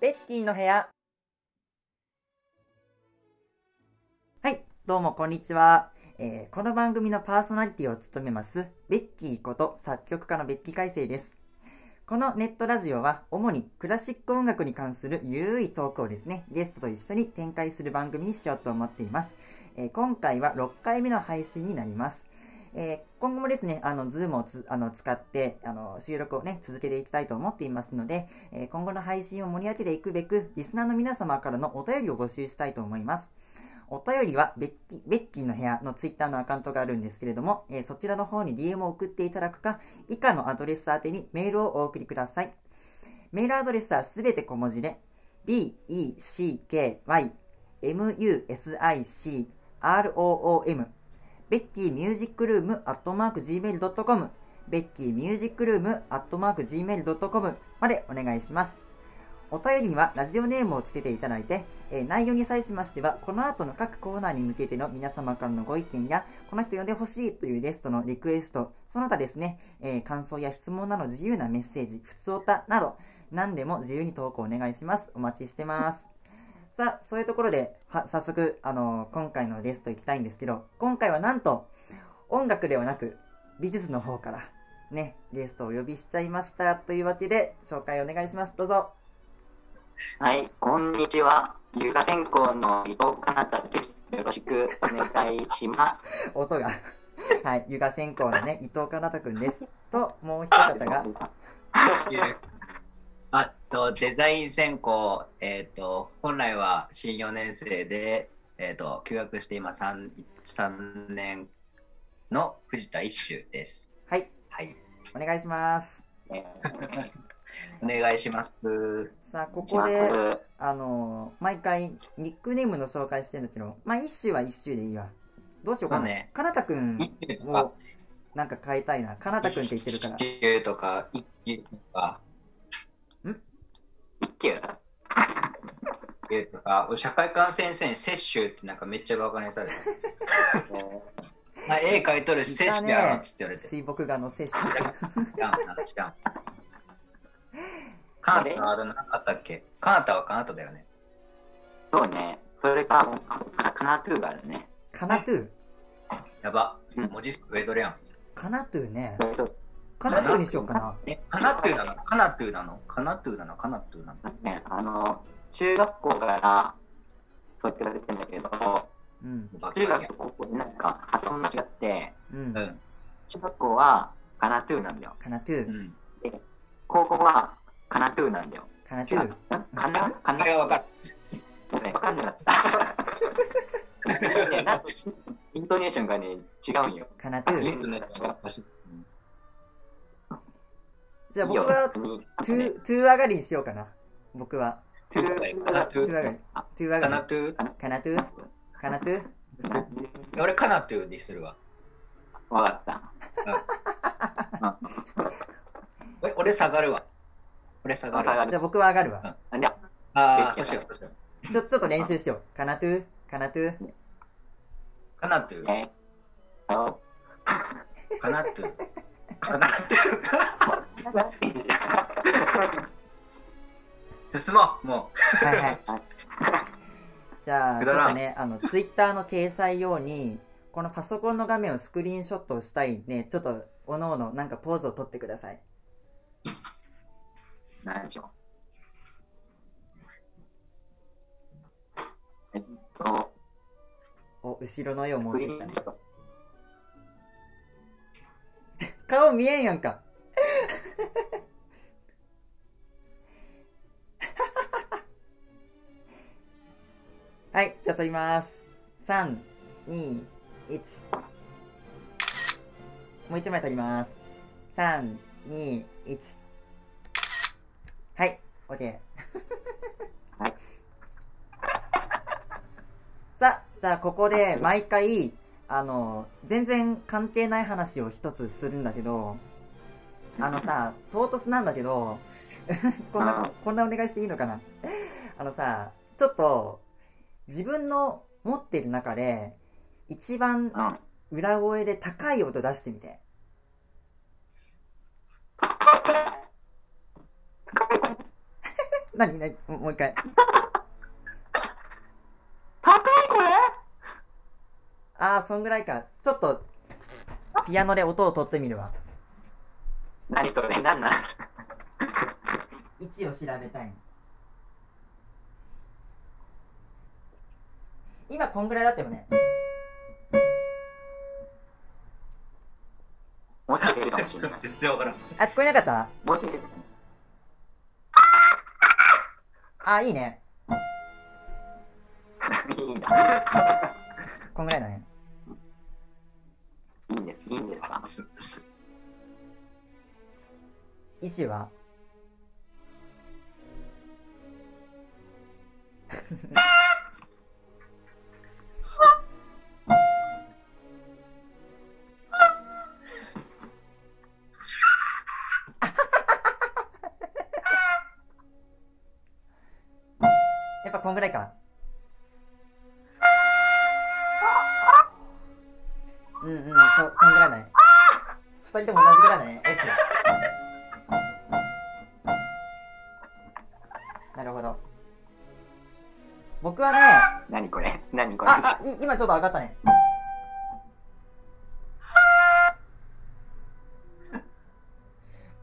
ベッキーの部屋。はい、どうもこんにちは。えーこの番組のパーソナリティを務めます、ベッキーこと作曲家のベッキー海星です。このネットラジオは、主にクラシック音楽に関するゆるいトークをですね、ゲストと一緒に展開する番組にしようと思っています。えー今回は6回目の配信になります。えー今後もですね、あの、 Zoom をつあの使って、あの、収録をね、続けていきたいと思っていますので、えー今後の配信を盛り上げていくべく、リスナーの皆様からのお便りを募集したいと思います。お便りはベッキ、ベッキーの部屋のツイッターのアカウントがあるんですけれども、えーそちらの方に DM を送っていただくか、以下のアドレス宛てにメールをお送りください。メールアドレスはすべて小文字で、becky, music, room, ベッキーミュージックルームアットマーク Gmail.com ベッキーミュージックルームアットマーク Gmail.com までお願いします。お便りにはラジオネームをつけていただいて、え内容に際しましては、この後の各コーナーに向けての皆様からのご意見や、この人呼んでほしいというゲストのリクエスト、その他ですね、え感想や質問など自由なメッセージ、ふつおたなど、何でも自由に投稿お願いします。お待ちしてます。さあ、そういうところで、は、早速、あのー今回のゲスト行きたいんですけど、今回はなんと、音楽ではなく、美術の方から、ね、ゲストをお呼びしちゃいました。というわけで、紹介お願いします。どうぞ。はい、こんにちは。有価専攻の伊藤かなたです。よろしくお願いします。音が。はい、湯河専攻のね、伊藤かなたくんです。と、もう一方が、あと、デザイン専攻、えっ、と、本来は新4年生で、えっ、と、休学して今3、3年の藤田一秀です。はい、はい。お願いします。え お願いします。さあ、ここで、す。あのー毎回、ニックネームの紹介してるんだけど、まあ、一周は一周でいいわ。どうしようかな。ねかなたくんを、なんか変えたいな。かなたくんって言ってるから。一休とか、一休とか、一級一休とか、俺社会科先生に摂取ってなんかめっちゃバカにされた。まあ、絵描いとるし摂取やろっつって言われて。水墨画の摂取。知らんな知らん。カナタあるなかったっけ？カナタはカナタだよね。そうね。それか、カナトゥーがあるね。かなトゥ？やば。うん文字数増えとるやん。かなトゥね。それとかなトゥにしようかな。え、カナトゥーなの？カナトゥーなの？カナトゥーなの？カナトゥーなの？ね、あの、中学校からそうやって言われてんだけど、うん。中学と高校でなんか発音間違って、うん。うん。中学校はカナトゥーなんだよ。かなトゥう。ん。高校はカナトゥーなんだよ。かなトゥ。カナカナこれはわかる。ね、わかんなかった。ね、なんかイントネーションがね、違うんよ。かなトゥ。イントネットがじゃあ僕は、トゥ、トゥ上がりにしようかな。僕は。トゥカナトゥー。トゥ上がり。トゥ上カがり。ナトゥー？かなトゥ。かなトゥ。俺カナトゥーにするわ。わかった。俺俺下がるわ。俺下がるわ。じゃあ僕は上がるわ。あ、ああ、そうしよう、そうしよう。ちょ、ちょっと練習しよう。かなトゥ。かなトゥ。カナトゥあ、ー？えー、カナトゥー？カナトゥー。進もう、もはいはい。じゃあ、ちょっとね、あの、ツイッターの掲載用に、このパソコンの画面をスクリーンショットしたいんで、ちょっと、おのおの、なんかポーズを取ってください。何でしょう。えっと、お、後ろの絵を持っグてきたね顔見えんやんか。はい、じゃあ撮ります。3、2、1。もう一枚撮ります。3、2、1。はい、OK。はい。さあ、じゃあここで毎回、あの、全然関係ない話を一つするんだけど、あのさ、唐突なんだけど、こんなあ、こんなお願いしていいのかな？あのさ、ちょっと、自分の持ってる中で、一番うん。裏声で高い音出してみて。何 何？ももう一回。高いこれああ、そんぐらいか。ちょっと、ピアノで音を取ってみるわ。何それ何なん位置を調べたいの。今こんぐらいだったよね。もうちょい出るかもしれない。全然わからん。あ、聞こえなかった？もうちょい出るあ、いいね。いいんだ。こんぐらいだね。いいんです、いいんですか意思は？やっぱこんぐらいか。今ちょっと上がったね。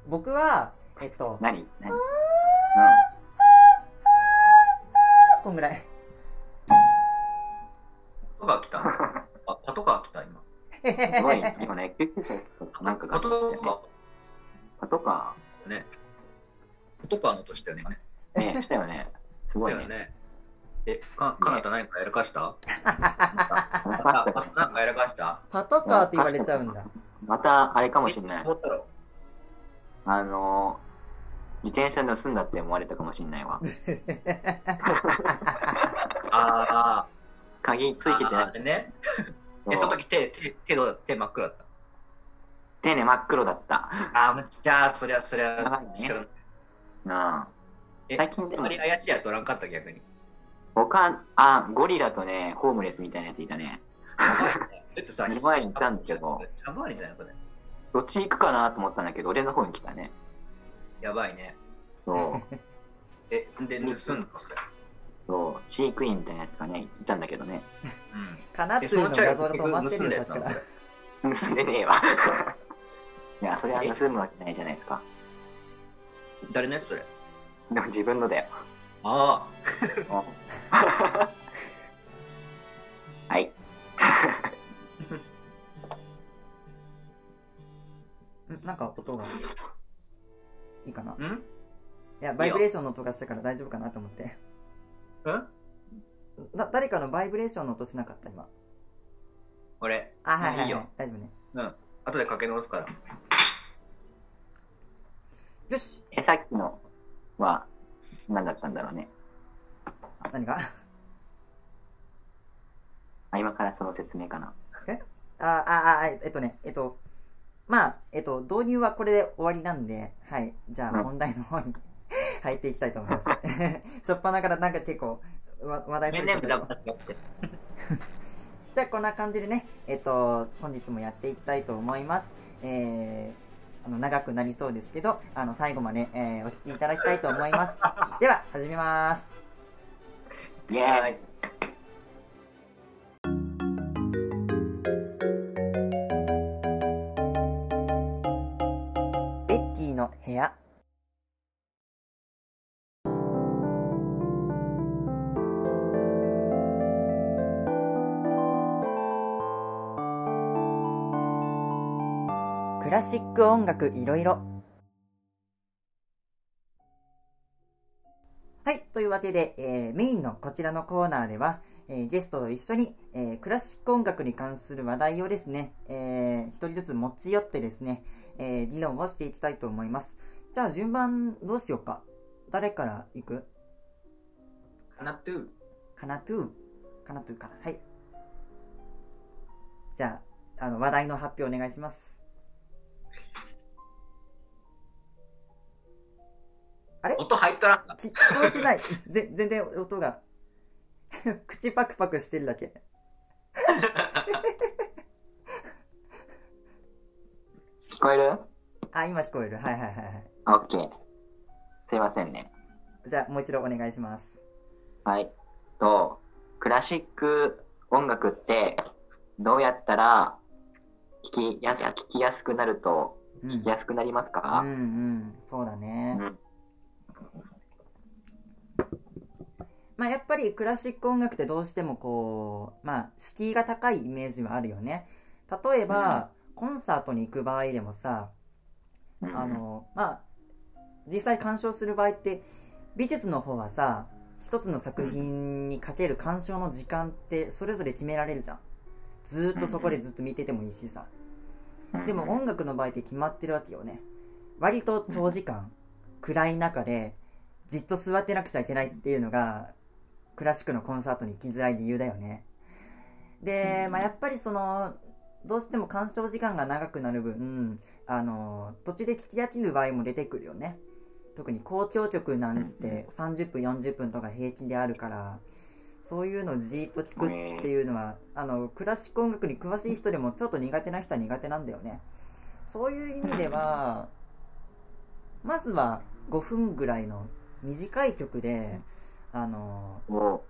僕は、えっと、何？何？うん。こんぐらい。パトカー来た あ、パトカー来た今。すごい、今ね、救急車となんかパトカパトカー？ね。パトカーの音したよね。今ねー、ね、したよね。すしごいね。え、か、かなた何かやらかした？なんかあなんかやらかした？パトカーって言われちゃうんだ。また、あれかもしれない。思ったろあのー、自転車盗んだって思われたかもしれないわ。あ鍵つあ、いててなあれね。くえ、その時手、手、手の、手真っ黒だった？手ね、真っ黒だった。ああ、じゃあ、そりゃ、そりゃ、ね仕方ないなあ。え、最近でもあまり怪しいやつおらんかった逆に。他、あ、ゴリラとね、ホームレスみたいなやついたね。やばいね。だってさ、二枚にいたんだけどやばいじゃないそれ。どっち行くかなと思ったんだけど、俺の方に来たね。やばいね。そう。え、で、盗んだのそれ。そう、飼育員みたいなやつがね、いたんだけどね。うん。え、かなっていうのそのチャリ画像だと待って盗んるんですかだやつなのらそれ。。盗んでねえわ。いや、それは盗むわけないじゃないですか。誰のやつそれ？でも自分のだよ。あ はい。んなんか音がいいかなあ。ん？いや、バイブレーションの音がしたから大丈夫かなと思って。うんだ誰かのバイブレーションの音しなかった今。俺？あ、はいはい、はいい、いよ。大丈夫ね。うん。後でかけ直すから。よしえ、さっきのは何だったんだろうね。何が あ、今からその説明かな。あ、あ、あ、えっとね、えっと、まあ、えっと、導入はこれで終わりなんで、はい。じゃあ、うん本題の方に 入っていきたいと思います。しょっぱなからなんか結構、わ話題めんね、それちゃった無駄話って。じゃあこんな感じでね、えっと、本日もやっていきたいと思います。えー、あの長くなりそうですけど、あの最後まで、えーお聞きいただきたいと思います。では、始めます。イェーイベッキーの部屋。クラシック音楽いろいろ。い。というわけで、えーメインのこちらのコーナーでは、えーゲストと一緒に、えークラシック音楽に関する話題をですね、えー一人ずつ持ち寄ってですね、えー議論をしていきたいと思います。じゃあ順番どうしようか。誰から行く？かなとゥかなとゥかなとゥから。はい。じゃあ、あの、話題の発表お願いします。れ音入っとらん聞こえてない。ぜ全然音が。口パクパクしてるだけ。聞こえる？あ、今聞こえる。はいはいはいはい。オッケー。すいませんね。じゃあもう一度お願いします。はい。と、クラシック音楽ってどうやったら聞きやす聞きやすくなるとうん、聞きやすくなりますうんか、うん、そうだね。うんまあやっぱりクラシック音楽ってどうしてもこう、まあ敷居が高いイメージはあるよね。例えば、コンサートに行く場合でもさ、うんあの、まあ、実際鑑賞する場合って、美術の方はさ、一つの作品にかける鑑賞の時間ってそれぞれ決められるじゃん。ずーっとそこでずっと見ててもいいしさ。でも音楽の場合って決まってるわけよね。割と長時間、暗い中で、じっと座ってなくちゃいけないっていうのが、クラシックのコンサートに行きづらい理由だよね。で、まあ、やっぱりその、どうしても鑑賞時間が長くなる分、あの、途中で聞き飽きる場合も出てくるよね。特に交響曲なんて30分、40分とか平気であるから、そういうのをじーっと聞くっていうのは、あの、クラシック音楽に詳しい人でもちょっと苦手な人は苦手なんだよね。そういう意味では、まずは5分ぐらいの短い曲で、あの、お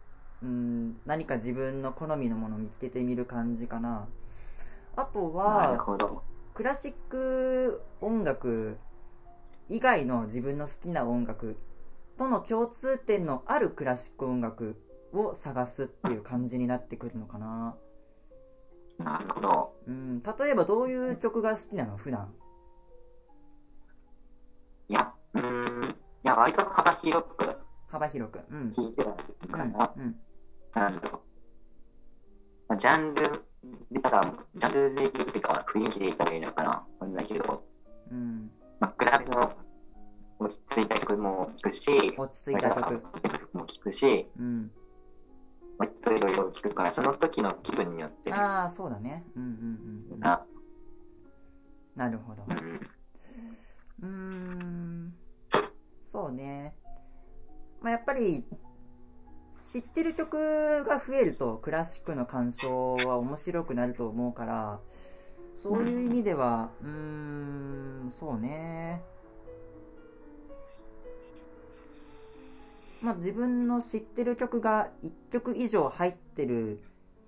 うん、何か自分の好みのものを見つけてみる感じかな。あとは。クラシック音楽以外の自分の好きな音楽との共通点のあるクラシック音楽を探すっていう感じになってくるのかな。なるほど。うん、例えばどういう曲が好きなの？普段。いや、うーん。いや、割と幅広く幅広く。うん。聞いてはいるかな。うん。うん。なんだろう。まあジャンルでたら、ジャンルで言うか、雰囲気で言ったらいいのかな。わかんないけど、うん。まあ、クラブの落ち着いた曲も聴くし、落ち着いた曲。曲も聴くし、うん。割といろいろ聴くから、その時の気分によって、ああ、そうだね。うんうんうんうん。な、なるほど。うん、うーん。そうね。まあ、やっぱり、知ってる曲が増えるとクラシックの鑑賞は面白くなると思うから、そういう意味では、うん、そうね。まあ、自分の知ってる曲が1曲以上入ってる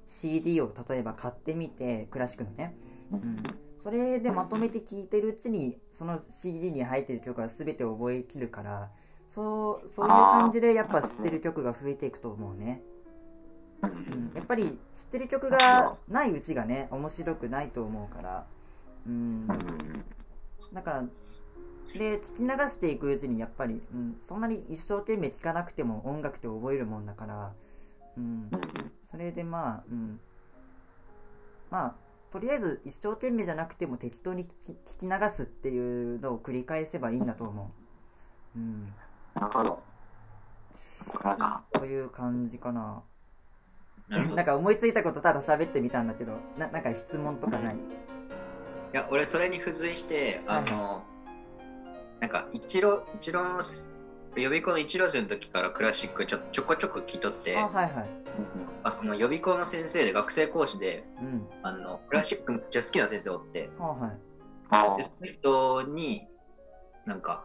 CD を例えば買ってみて、クラシックのね。うん、それでまとめて聴いてるうちにその CD に入ってる曲は全て覚えきるからそうそういう感じでやっぱ知ってる曲が増えていくと思うね、ううん。ん、やっぱり知ってる曲がないうちがね面白くないと思うから。うん。だからで聞き流していくうちにやっぱり、うん、そんなに一生懸命聴かなくても音楽って覚えるもんだから、うん、それでまあ、うん。まあ、とりあえず一生懸命じゃなくても適当に聞き流すっていうのを繰り返せばいいんだと思う。うん。なるほど。なんか、という感じかな。な なんか思いついたことただ喋ってみたんだけど、ななんか質問とかない？いや俺それに付随してあの、なんか一郎一郎の予備校の一郎生の時からクラシックちょちょこちょこ聞いとってあ、はいはい。あその予備校の先生で学生講師でうん。あのクラシックめっちゃ好きな先生おってははい。あでその人になんか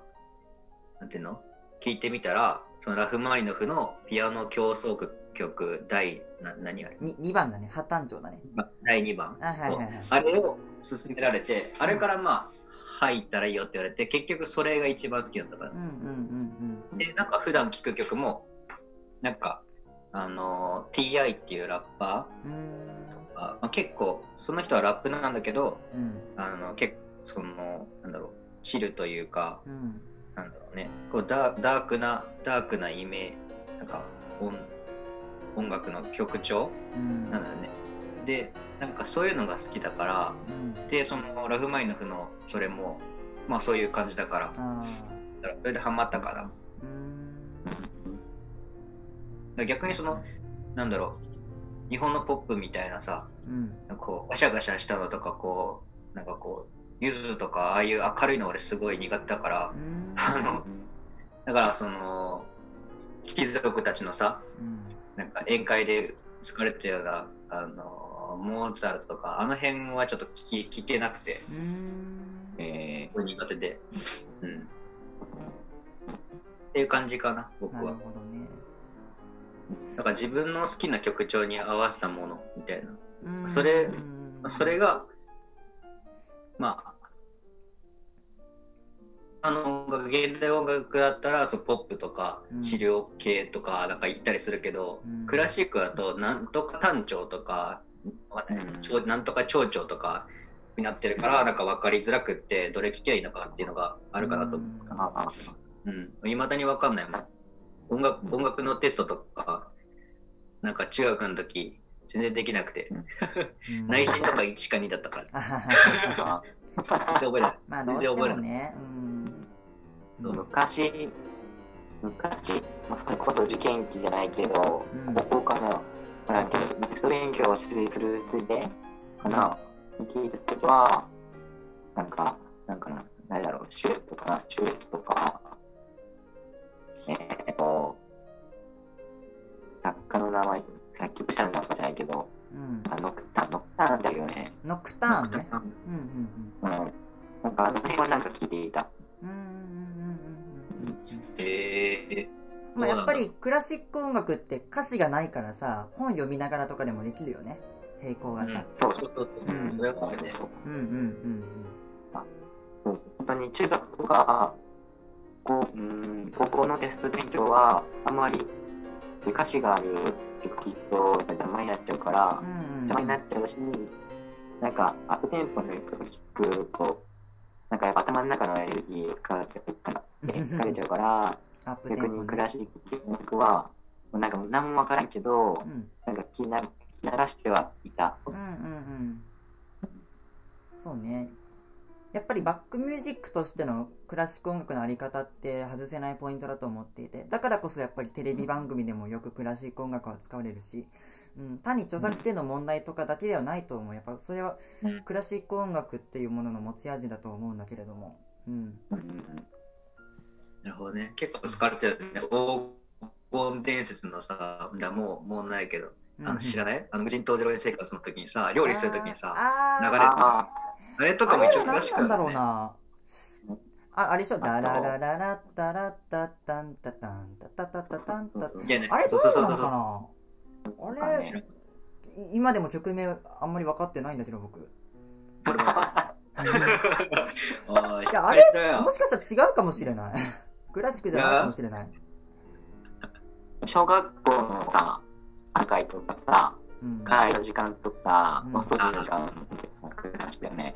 なんていうの？聞いてみたらそのラフマニノフのピアノ協奏曲第な何あれ？に2番だね。破綻調だね。ま第2番あ、はいはい。あれを勧められてあれからまあ入ったらいいよって言われて結局それが一番好きだったからうんうんうんでなんか普段聴く曲もなんかあの TI っていうラッパーん。ーが、まあ、結構その人はラップなんだけどうん。あの結構そのなんだろうチルというかうん。なんだろうね。こうダダークなダークなイメージ。なんか音音楽の曲調？うん。なんだよね。でなんかそういうのが好きだからうん。でそのラフマイノフのそれもまあそういう感じだから。あそれでハマったから逆にそのなんだろう。日本のポップみたいなさうん。なんかこうガシャガシャしたのとかこうなんかこうゆずとかああいう明るいの俺すごい苦手だからだからその貴族たちのさうん。なんか宴会で疲れてたようなあのモーツァルトとかあの辺はちょっと聞き聞けなくて、うーん。えー、苦手で、うん、っていう感じかな、僕なるは。ほどねだから自分の好きな曲調に合わせたものみたいな。うんそれうんそれが、まあ、あの音楽現代音楽だったらそうポップとかうん。治療系とかなんか言ったりするけど、うん。クラシックだとなんとか単調とか、うん。なんとか長調とかになってるからなんか分かりづらくってどれ聴きゃいいのかっていうのがあるかなと思う。ああうん、いまだに分かんないもん。音楽音楽のテストとか、なんか中学の時、全然できなくて、うん。内心とか1か2だったから、全然覚えない。まあどうしてもね。うん。うん昔、昔、まあ、それこそ受験期じゃないけど、うん。高校かな、なんか基礎勉強をするついでかな、聞いたときは、なんか、なんかな、誰だろう、シュートかな、シュートとか、えーっと、作家の名前、作曲者の名前じゃないけど、うん。あノクターン、ノクターンだよね。ノクターン。ねうんうんうん。なんか、あの辺はなんか聞いていた。うんうんうんうんうんうんうんえー、まあ、やっぱりクラシック音楽って歌詞がないからさ本読みながらとかでもできるよね。並行がさ、そうそうそうそう。うんそれはあるね。うん、うんうん。そう本当に中学とかこううん高校のテスト勉強はあんまりそういう歌詞がある曲聴くと邪魔になっちゃうからうんうん。うん邪魔になっちゃうしなんかアップテンポの曲聴くとなんかやっぱ頭の中のエネルギー使われちゃうかられちゃうから逆にクラシックっていう音楽はなんか何もわからんけどうん。なんか聞きな流してはいた。うんうんうん。そうねやっぱりバックミュージックとしてのクラシック音楽のあり方って外せないポイントだと思っていてだからこそやっぱりテレビ番組でもよくクラシック音楽は使われるし、うん、単に著作権の問題とかだけではないと思う。やっぱそれはうんクラシック音楽っていうものの持ち味だと思うんだけれども、うん、なるほどね。結構使われてるね。黄金伝説のさ、だもう、もうないけど、あの知らない？あの無人島ゼロ円生活の時にさ、料理する時にさ、流れああれとかも一応クラシックあれは何なんだろうね。な。ああれでしょ？あダララララッタラッタタンタタンタタタタタン。タあれどそうなのか。な？あれ今でも曲名あんまり分かってないんだけど僕。あしっかりしろよ。もしかしたら違うかもしれない。クラシックじゃないかもしれない。小学校のさ、赤いとかさ、うん。会の時間とか、うん。お掃除の時間とか、だよね。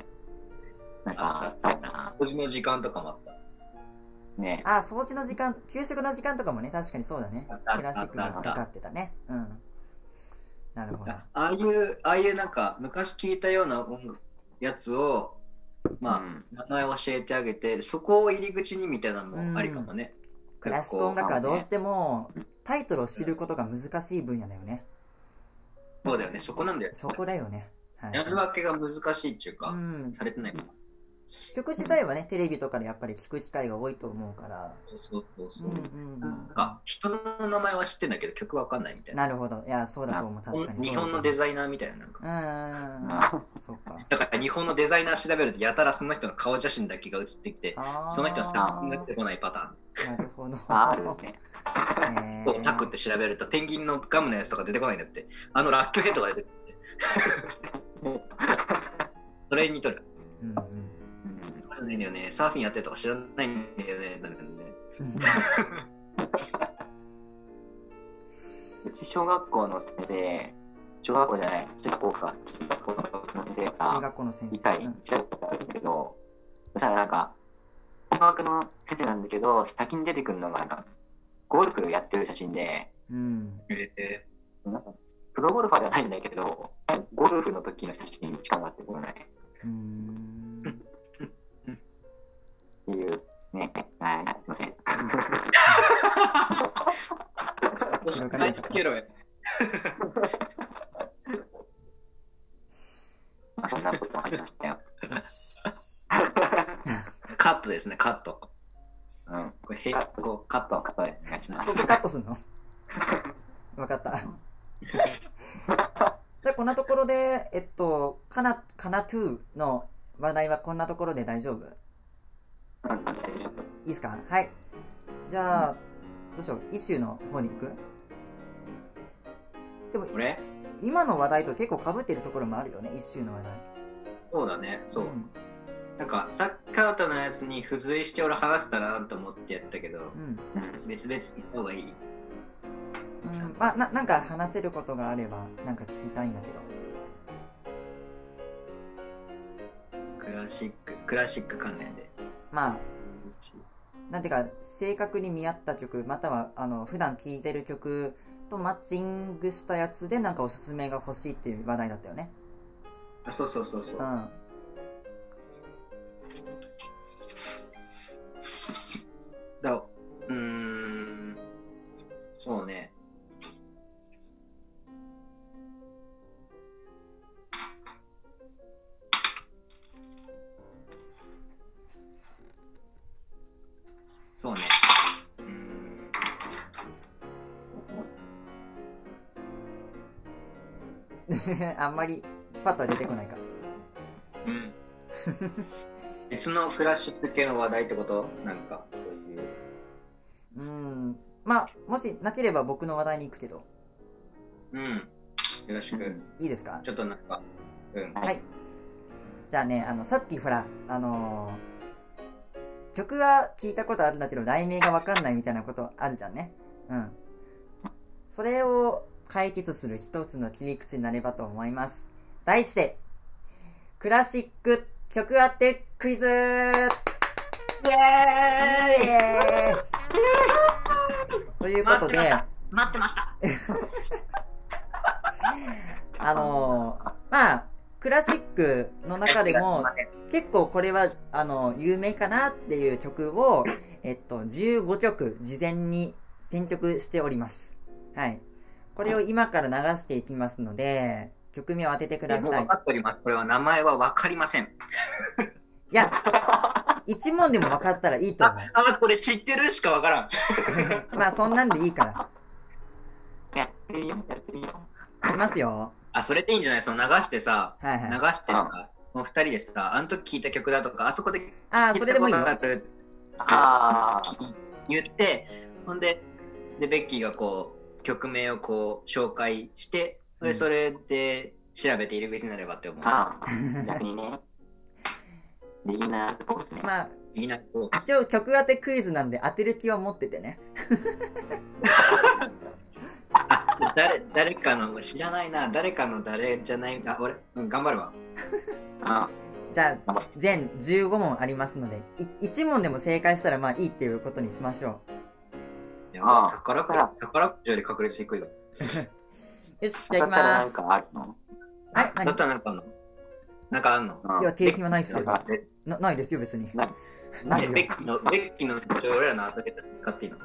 なんか、そうやな。掃除の時間とかもあった。ね。あ掃除の時間給食の時間とかもね確かにそうだね。クラシックがかかってたね。うん。なるほど。ああいう、ああいうなんか、昔聞いたような音楽やつを、まあ、うん。名前を教えてあげて、そこを入り口にみたいなのもありかもね。クラシック音楽はどうしてもタイトルを知ることが難しい分野だよねそうだよね、そこなんだよ。そこだよね。はい。やるわけが難しいっていうか、うん。されてないか曲自体はねテレビとかでやっぱり聞く機会が多いと思うから。そうそうそうう。んうんうん。なんか、人の名前は知ってんだけど、曲わかんないみたいな。なるほど。いやそうだと思う。確かに日本のデザザイナーみたいななんか。うんそうか。だから日本のデザイナー調べるとやたらその人の顔写真だけが写ってきて、その人のさ、出てこないパターン。なるほど。あるね。へーそうタクって調べるとペンギンのガムのやつとか出てこないんだって。あのラッキョヘッドが出てくる。それに似とる。うんうんそうなんだよね。サーフィンやってるとか知らないんだよね。なんかねうんうち小学校の先生、小学校じゃない、中学校か、中学校の先生中が、学校の先一回生うん調べたんだけど、そしたらなんか、音楽の先生なんだけど、先に出てくるのがなんか、ゴルフやってる写真で、うんえなんかプロゴルファーじゃないんだけど、ゴルフの時の写真しか上がってこないっうーんていうね、はい、すいません。なかったつけろよ。まあそんなこともありましたよ。カットですね、カット。うん。これへカット、こうカット。カットでお願いしますこ。こカットすんの？わかった。じゃあこんなところで、えっと、かな、かなトゥーの話題はこんなところで大丈夫？いいですか？はい。じゃあどうしようイシューの方に行く？でも俺今の話題と結構被ってるところもあるよねイシューの話題そうだね、そう。んなんか、サッカートのやつに付随して俺話したらなと思ってやったけど、うん別々に行った方がいい。うん、まあななんか話せることがあればなんか聞きたいんだけどクラシック、クラシック関連で。まあなんていうか正確に見合った曲またはあの普段聴いてる曲とマッチングしたやつでなんかおすすめが欲しいっていう話題だったよねあ、そうそうそうそうう。んだうーん、そうね。そうね。うーん。あんまりパッとは出てこないかうん。別のクラシック系の話題ってこと？なんか、まあもしなければ僕の話題に行くけど。うん。よろしく。いいですか？ちょっとなんか、うん。はい。じゃあねあのさっきほらあのー曲は聞いたことあるんだけど題名がわかんないみたいなことあるじゃんね。うん。それを解決する一つの切り口になればと思います。題してクラシック曲当てクイズ。イエーイということで待ってました。あのーまあクラシックの中でも結構これはあの有名かなっていう曲を、えっと、15曲事前に選曲しております。はい。これを今から流していきますので、曲名を当ててくださいもう分。かっております。これは名前は分かりません。いや、一問でも分かったらいいと思う。あ、これ知ってるしか分からん。まあそんなんでいいから。やってるよ、やってるよ。いきますよ。あ、それでいいんじゃない？その流してさ、はい流はい。してさ、もう二人でさ、あの時聞いた曲だとか、あそこでああ、それでもいたことあるあ言って、ほんで、で、ベッキーがこう、曲名をこう、紹介して、うんで、それで調べて入り口になればって思う。あ、ああ、逆にね。ビギナースポーツね。まあ、いいな、こう。一応曲当てクイズなんで当てる気は持っててね。あ、誰、誰かの、知らないな、誰かの誰じゃない、あ、俺、うん、頑張るわ。あじゃあ、全15問ありますので、い1問でも正解したらまあいいっていうことにしましょいやああ宝くじ、宝くじより確率低いよ。う。よし、じゃあだ行きます。ったらなんかあるの？はい、だ何ったらなんかあんの？なんかあんの？うんいや、景品はないっすよ。ないですよ、別に。な ないよ。ベッキーの、ベッキーの口を俺らの後で使っていいの？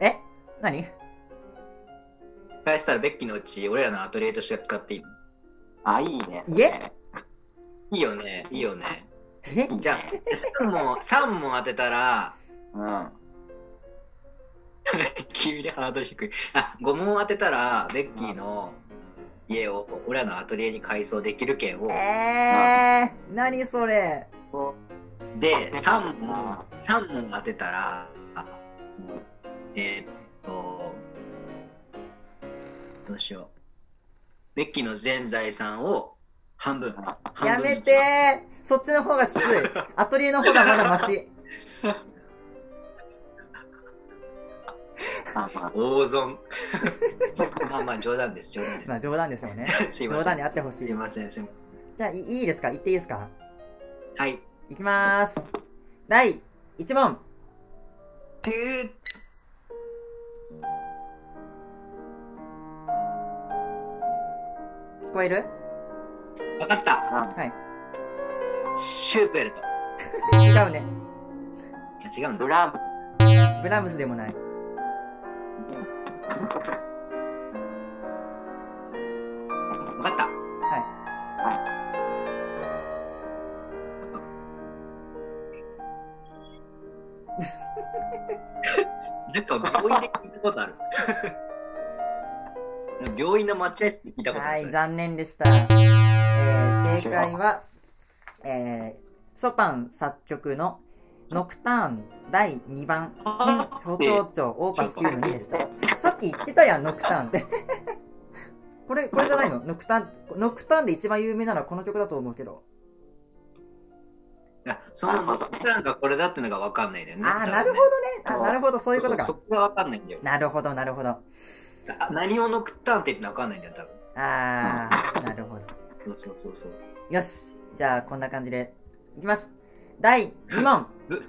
え？何？返したらベッキーのうち俺らのアトリエとして使っていいの？あ、いいね。いえいいよね、いいよね。え？じゃあ、3問、三問当てたら、うん。急にハードル低い。あ、5問当てたら、ベッキーの家を俺らのアトリエに改装できる券を、えー、何それで、3問、三問当てたら、えーっと、どうしよう。ベッキーの全財産を半分。半やめ分ずつてーそっちの方がきつい。アトリエの方がまだマシ。あまあ大損。まあまあ冗談です、冗談でまあ冗談ですよね。す。すいません冗談であってほしいすい。ません、すいまじゃあ、いいいですか？言っていいですか？せん。はい。いきまーす。第1問。聞こえる？わかった。はい。シューベルト。違うね。あ違うんだブ。ラム。ブラームスでもない。わかった。はい。なんか病院で聞いたことある。病院の待合室で聞いたことあはい、る。残念でした。えー、正解は、えー、ショパン作曲のノクターン第2番、あ補聴長オーパス9の2でした。さっき言ってたやん、ノクターンって。これ、これじゃないの？ノクターン、ノクターンで一番有名なのはこの曲だと思うけど。いやそのノクターンがこれだってのが分かんないんだよね。あなるほどね。あ、なるほど、そういうことかそ。そこが分かんないんだよ。なるほど、なるほど。あ何をノクターンって言って分かんないんだよ、多分。あー、なるほど。そうそうそうそう。よし。じゃあ、こんな感じで。いきます。第2問。ず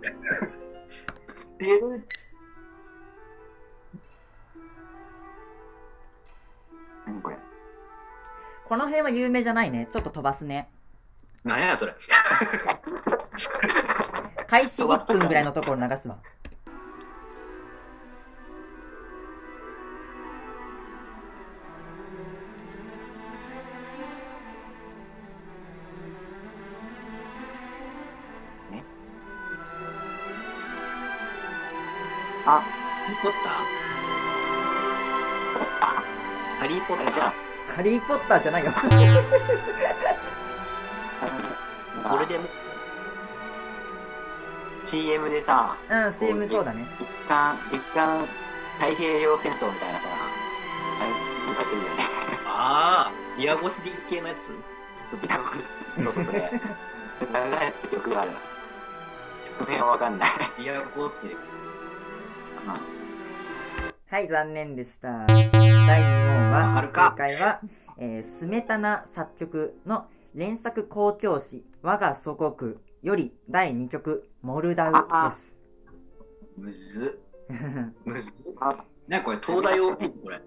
てる 何これ？この辺は有名じゃないね。ちょっと飛ばすね。なんやそれ。開始1分ぐらいのところ流すわ。ハリーポッターじゃないよ。これでも CM でさ、うん、CM そうだね。一貫、一貫太平洋戦争みたいなさ、あれ、見かけるよね。ああ、リアゴスディ系のやつそうそう、それ。流れた曲がある。曲名はわかんない。リアゴスディはい、残念でした。第2問は、正解は、えー、スメタナ作曲の連作交響詩、我が祖国より第2曲、モルダウです。むずっ。むずっ。あなにこれ、東大 OP これ。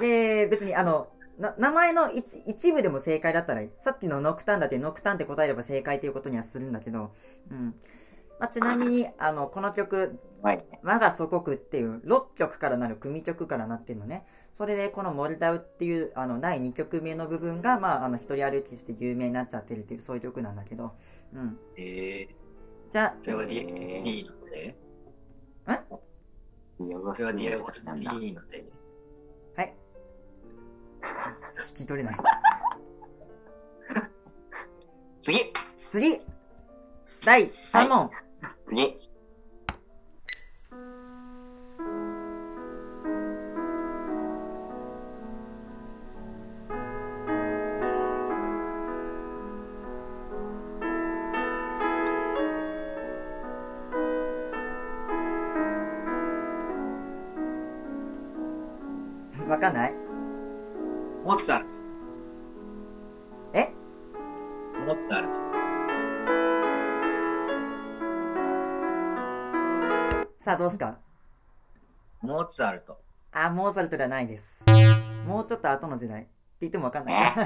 で、別にあの、な名前の一一部でも正解だったらいい、さっきのノクターンだってノクターンって答えれば正解ということにはするんだけど、うん。まあ、ちなみに、あの、この曲、はいね。我が祖国っていう6曲からなる組曲からなってるのね。それでこのモルダウっていうあの第2曲目の部分が、まあ、あの一人歩きして有名になっちゃってるっていうそういう曲なんだけど。うん。えー、じゃそれはディアゴスディので？それはディアゴスデなんだ。ィのであ、はい。聞き取れない。次次第3問。次。わモーツァルトではないです。もうちょっと後の時代って言ってもわかんない。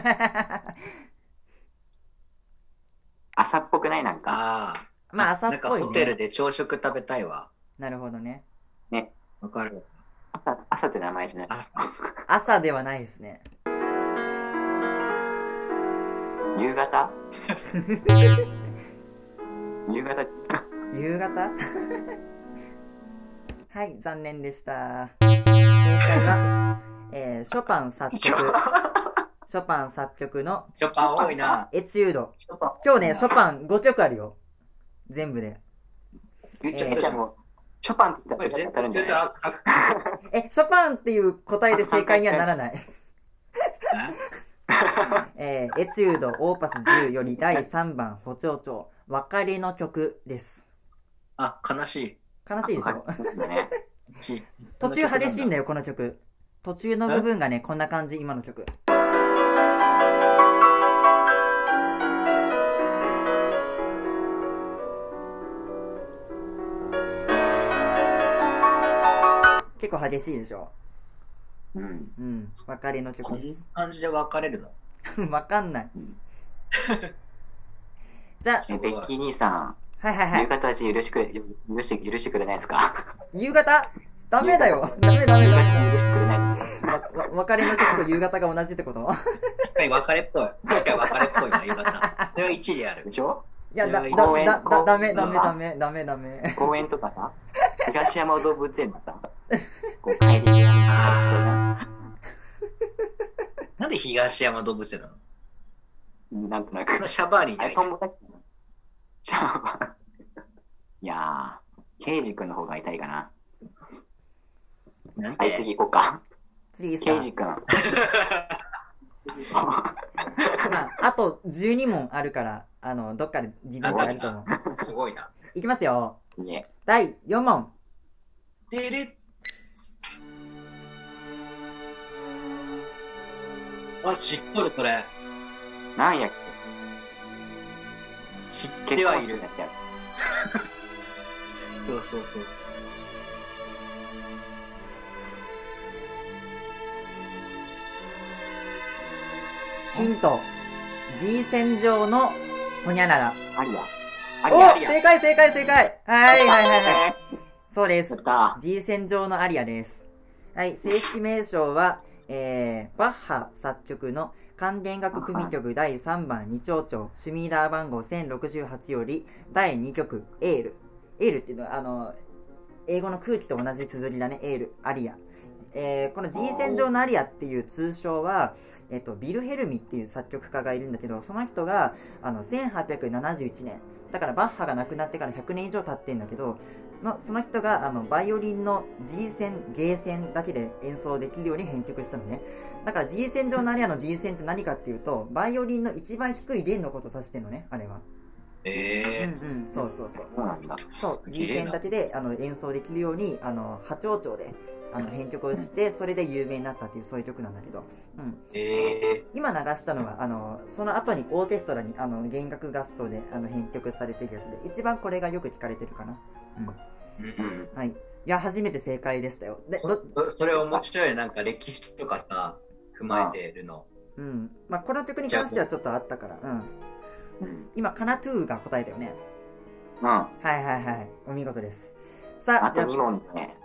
朝っぽくないなんか。ああ。まあ朝っなんかぽいホテルね。で朝食食べたいわ。なるほどね。わかる。朝、朝って名前じゃない。あ、朝ではないですね。夕方？夕 方夕方？はい、残念でした。正解は、えー、ショパン作曲、ショパン作曲のショパン多いな。エチュード。今日ね、ショパン5曲あるよ。全部で。言っちゃえーじゃあもう、ショパンって言これったら全然当たるんじゃない？え、ショパンっていう答えで正解にはならない。えー、エチュードオーパス10より第3番補聴長、別れの曲です。あ、悲しい。悲しいでしょ？ね。し途中激しいんだよ、この曲。途中の部分がね、こんな感じ、今の曲。結構激しいでしょ？うん。うん、別れのこんな曲です。感じで別れるの？わかんないうん。じゃあ、えベッキー兄さん、はいはいはい。夕方は許しくれ、許して、許してくれないですか？夕方？ダメだよ。ダメダメ夕ダ方許してくれないですかメ。わわ別れの曲と夕方が同じってこと？確かに別れっぽい。確かに別れっぽいな、夕方。それは一理あるで。しょ？いや、だ、だ、だ、だ、ダメ、公園ダメ、ダメ、ダメ、ダメ。公園とかさ、東山動物園のさ、こう帰り際にあなんで東山動物園なの？なんとなく。このシャバーニあれ、トンボだっけなシャワいやー、ケイジ君の方が痛いかな。なんはい、次行こうか。次ケイジか君。まあ、あと12問あるから、あの、どっかでリベンジあると思う。すごいな。いきますよ。いえ、第4問。てれあ、知っとる、それ。なんやっ知っけてはいる そうそうそう。ヒント。G 線上のほにゃらら。つ。アリア。アおリア、アリア。正解正解正解はいはいはいはい。そうです G 線上のアリアです。はい、正式名称は、えー、バッハ作曲の関連楽組曲第3番二丁調、シュミーダー番号1068より第2曲、エール。エールっていうのは、あの、英語の空気と同じ綴りだね、エール、アリア。えー、この G 線上のアリアっていう通称は、えっと、ビルヘルミっていう作曲家がいるんだけど、その人が、あの、1871年、だからバッハが亡くなってから100年以上経ってんだけど、のその人があのバイオリンの G 線、ゲー線だけで演奏できるように編曲したのね。だから G 線上のアリアの G 線って何かっていうと、バイオリンの一番低い弦のことを指してんのね、あれは。えうんうん、そうそうそう。そう G 線だけであの演奏できるように、あの波長長であの編曲をして、それで有名になったっていうそういう曲なんだけど、うん、え今流したのはあのその後にオーケストラにあの弦楽合奏であの編曲されてるやつで、一番これがよく聞かれてるかな。うん。はい。いや、初めて正解でしたよ。で、ど、そそれ面白いなんか歴史とかさ踏まえてるのうん。まあ、この曲に関してはちょっとあったから、うん。うん。今、カナトゥーが答えたよね。うん。あはいはいはい。お見事です。さあ、じとゃ2問でね、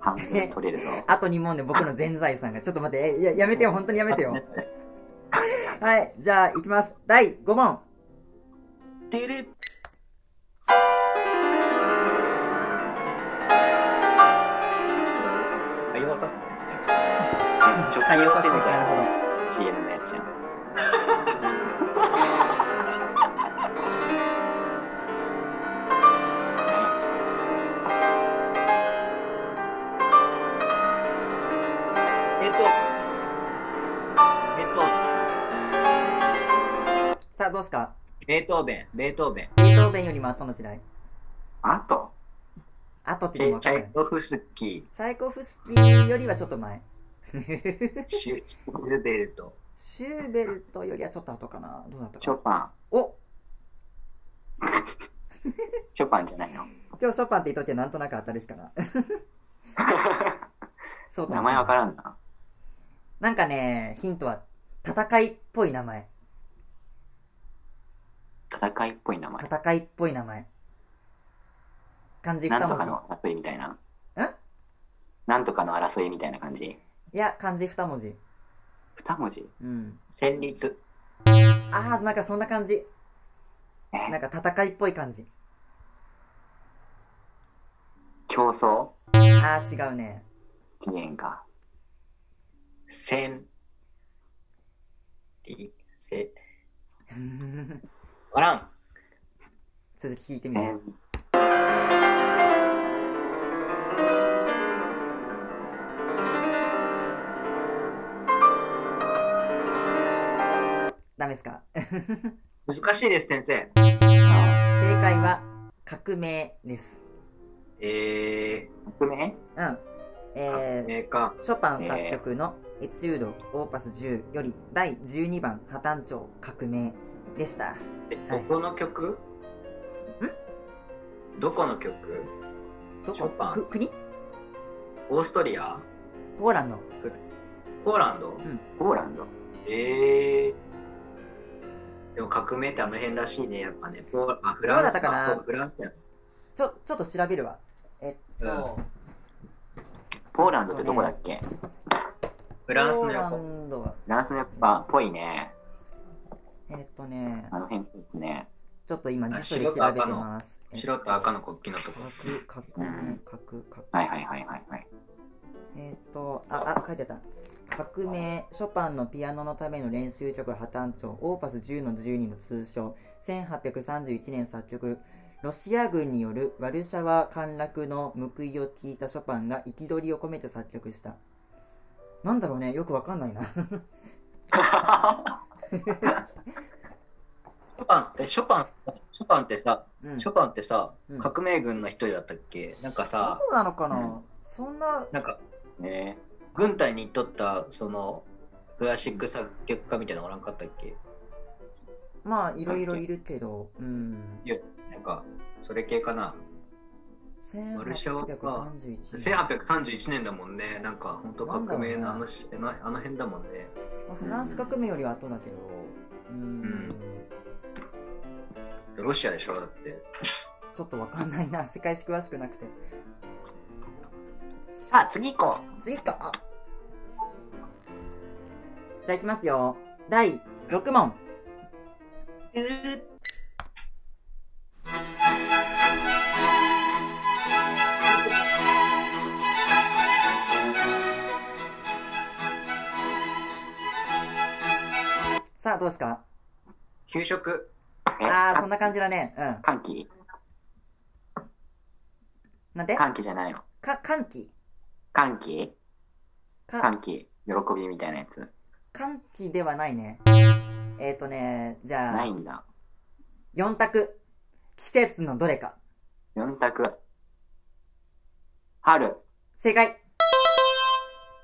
半分取れるぞ。あ、あと2問で僕の全財産が。ちょっと待って、えややめてよ、本当にやめてよ。はい、じゃあ、いきます。第5問。てれあ要させて。ねちょっと対応させてみたいななるほど。CM のやつじゃん。えっと。えっと。さあ、どうすか？ベートーベン。ベートーベン。ベートーベンよりも後の時代。あと、後ってチェチいうのも分かるャイコフスキチャイコフスキーよりはちょっと前。ーシュルベルトシューベルトよりはちょっと後かな。どうだったかな。ショパン。おショパンじゃないの？今日ショパンって言っときゃなんとなく当たる日かな。そうか名前わからんな。なんかね、ヒントは、戦いっぽい名前。戦いっぽい名前。戦いっぽい名前。漢字なん。とかの争いみたいな。んなんとかの争いみたいな感じ。いや、漢字二文字。二文字？うん。戦律あー、なんかそんな感じ。え？なんか戦いっぽい感じ。競争？あー、違うね。期限か。戦りせ わらん続き聞いてみえる。ダメですか？難しいです先生。正解は、革命です。え革命？うん。えー、ー、メーカショパン作曲のエチュードオーパス10より第12番破綻調革命でした。ーえはい。どこの曲？どこの曲？どこ？ショパン。く国？オーストリア？ポーランド。ポーランド、ポーランド？えー、でも革命ってあの辺らしいねやっぱねポーあフランスだかなそうフランスやちょ、ちょっと調べるわ。えっと、ポーランドってどこだっけ？フランスのポーラ横ンドは、フランスのやっぱっぽいね。えっとね、あの辺ですね。ちょっと今辞書で白と調べて赤のます。白と赤の国旗のとこ核、革命、核、核。はいはいはいはいはい。えっと、あ、あ、書いてた。革命、ショパンのピアノのための練習曲破綻調、オーパス10の12の通称、1831年作曲、ロシア軍によるワルシャワ陥落の報いを聞いたショパンが憤りを込めて作曲した。なんだろうね、よくわかんないな。ショパン、え、ショパン、ショパンってさ、うん、ショパンってさうん、革命軍の一人だったっけ？なんかさ、そうなのかな、うん。そんな、なんか、ね軍隊に行っとった、その、クラシック作曲家みたいなのおらんかったっけ？まあ、いろいろいるけど、うん。いや、なんか、それ系かな。ワルシャワか1831 1831年だもんね。なんか、本当革命のあのし、あのあの辺だもんね。まあフランス革命よりは後だけど、うん、ロシアでしょだって。ちょっとわかんないな。世界史詳しくなくて。さあ、次行こ次か。じゃあいきますよ。第6問。さあ、どうですか？給食。う。あー、かそんな感じだね。うん。歓喜なんで？歓喜じゃないの。か、歓喜？歓喜か、歓喜。喜びみたいなやつ。ではないね。えっ、ー、とね、じゃあない、んだ。4択。季節のどれか。4択。春。正解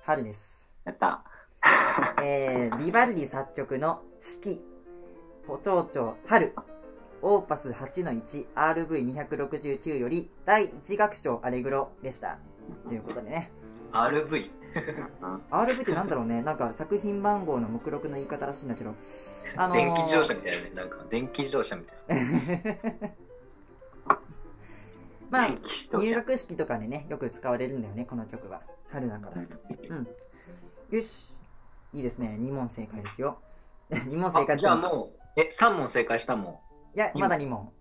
春です。やった。えー、ビバルディ作曲の四季、歩長調春、オーパス8-1 RV269 より第1楽章アレグロでした。ということでね。RV。RV ってなんだろうねなんか作品番号の目録の言い方らしいんだけど。あのー電気自動車みたいなね。なんか、電気自動車みたいな。まあ、入学式とかでね、よく使われるんだよね、この曲は。春だから。うん。よし。いいですね。2問正解ですよ。2問正解あじゃあもう、え、3問正解したもん。いや、まだ2問。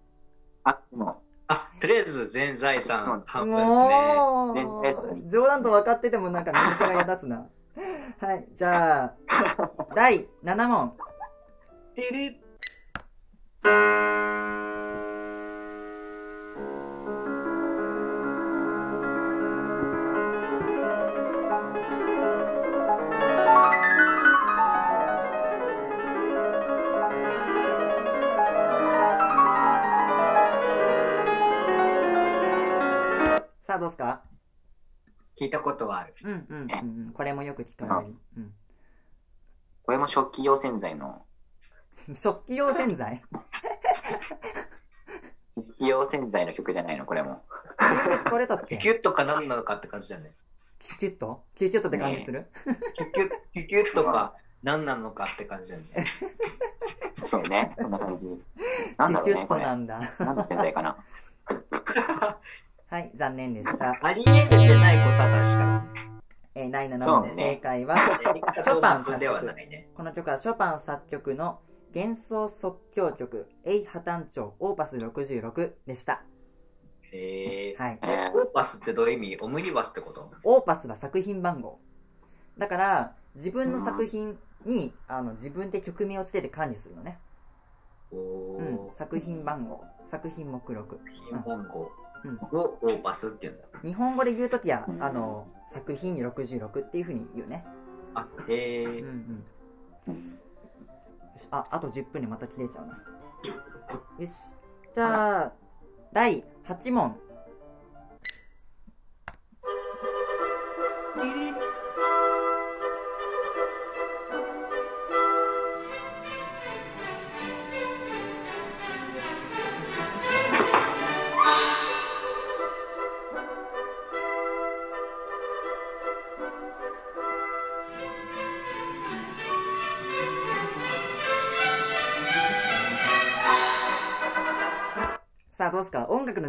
あ、でも、あ、とりあえず全財産半分ですね。冗談と分かっててもなんか右手が嫌立つな。はい、じゃあ、第7問。どうすか？聞いたことはある。うんうんうんうん。これもよく聞かれる。うん。これも食器用洗剤の、食器用洗剤？食器用洗剤の曲じゃないの、これも。これだっけキュキュッとか何なのかって感じだよね。キュキュッと？キュキュッとって感じする、キュキュッ、キュキュッとか何なのかって感じだよね。そうね、そんな感じ。なんだろうね、キュキュッことれ。なんだ。なんの洗剤かな。はい、残念でした。ありえるでないことは確かえー、第7問でそうね正解は、に。ショパン作曲ね。この曲はショパン作曲の幻想即興曲、エイ破綻調オーパス66でした。へえ。はい。ええ、オーパスってどういう意味？オムニバスってこと？オーパスは作品番号。だから、自分の作品に、あの、自分で曲名をつけて管理するのね。おうんー。。作品番号。作品目録。品番号うんをオーパスって言うんだ。日本語で言うときはう、んあの、作品に66っていうふうに言うね。あ、へえうんう。ん。あ、あと10分でまた切れちゃうな。よし。じゃあ、第8問。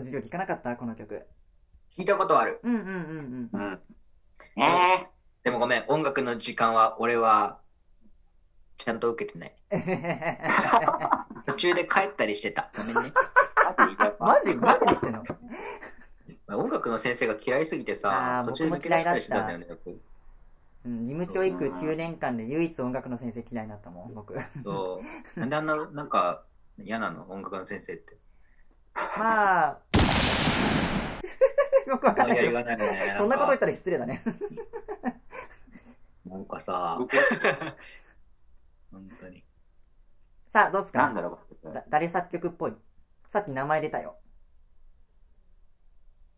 授業聞かなかった？この曲。聞いたことある。うんうんうんうん。うん。えでもごめん、音楽の時間は俺はちゃんと受けてない。途中で帰ったりしてた。ごめんね。ー、マジ？マジで言ってんの？音楽の先生が嫌いすぎてあー、さ途中で抜け出したりしてたんだよね、よく。うん、事務教育9年間で唯一音楽の先生嫌いになったもん、僕。そう。なんであんな、なんか嫌なの？音楽の先生って。まあ、よくわかんないけど、ね。そんなこと言ったら。ら失礼だね。なんかさ、本当に。さあ、どうっすか？なんだろう。だ誰作曲っぽい？さっき名前出たよ。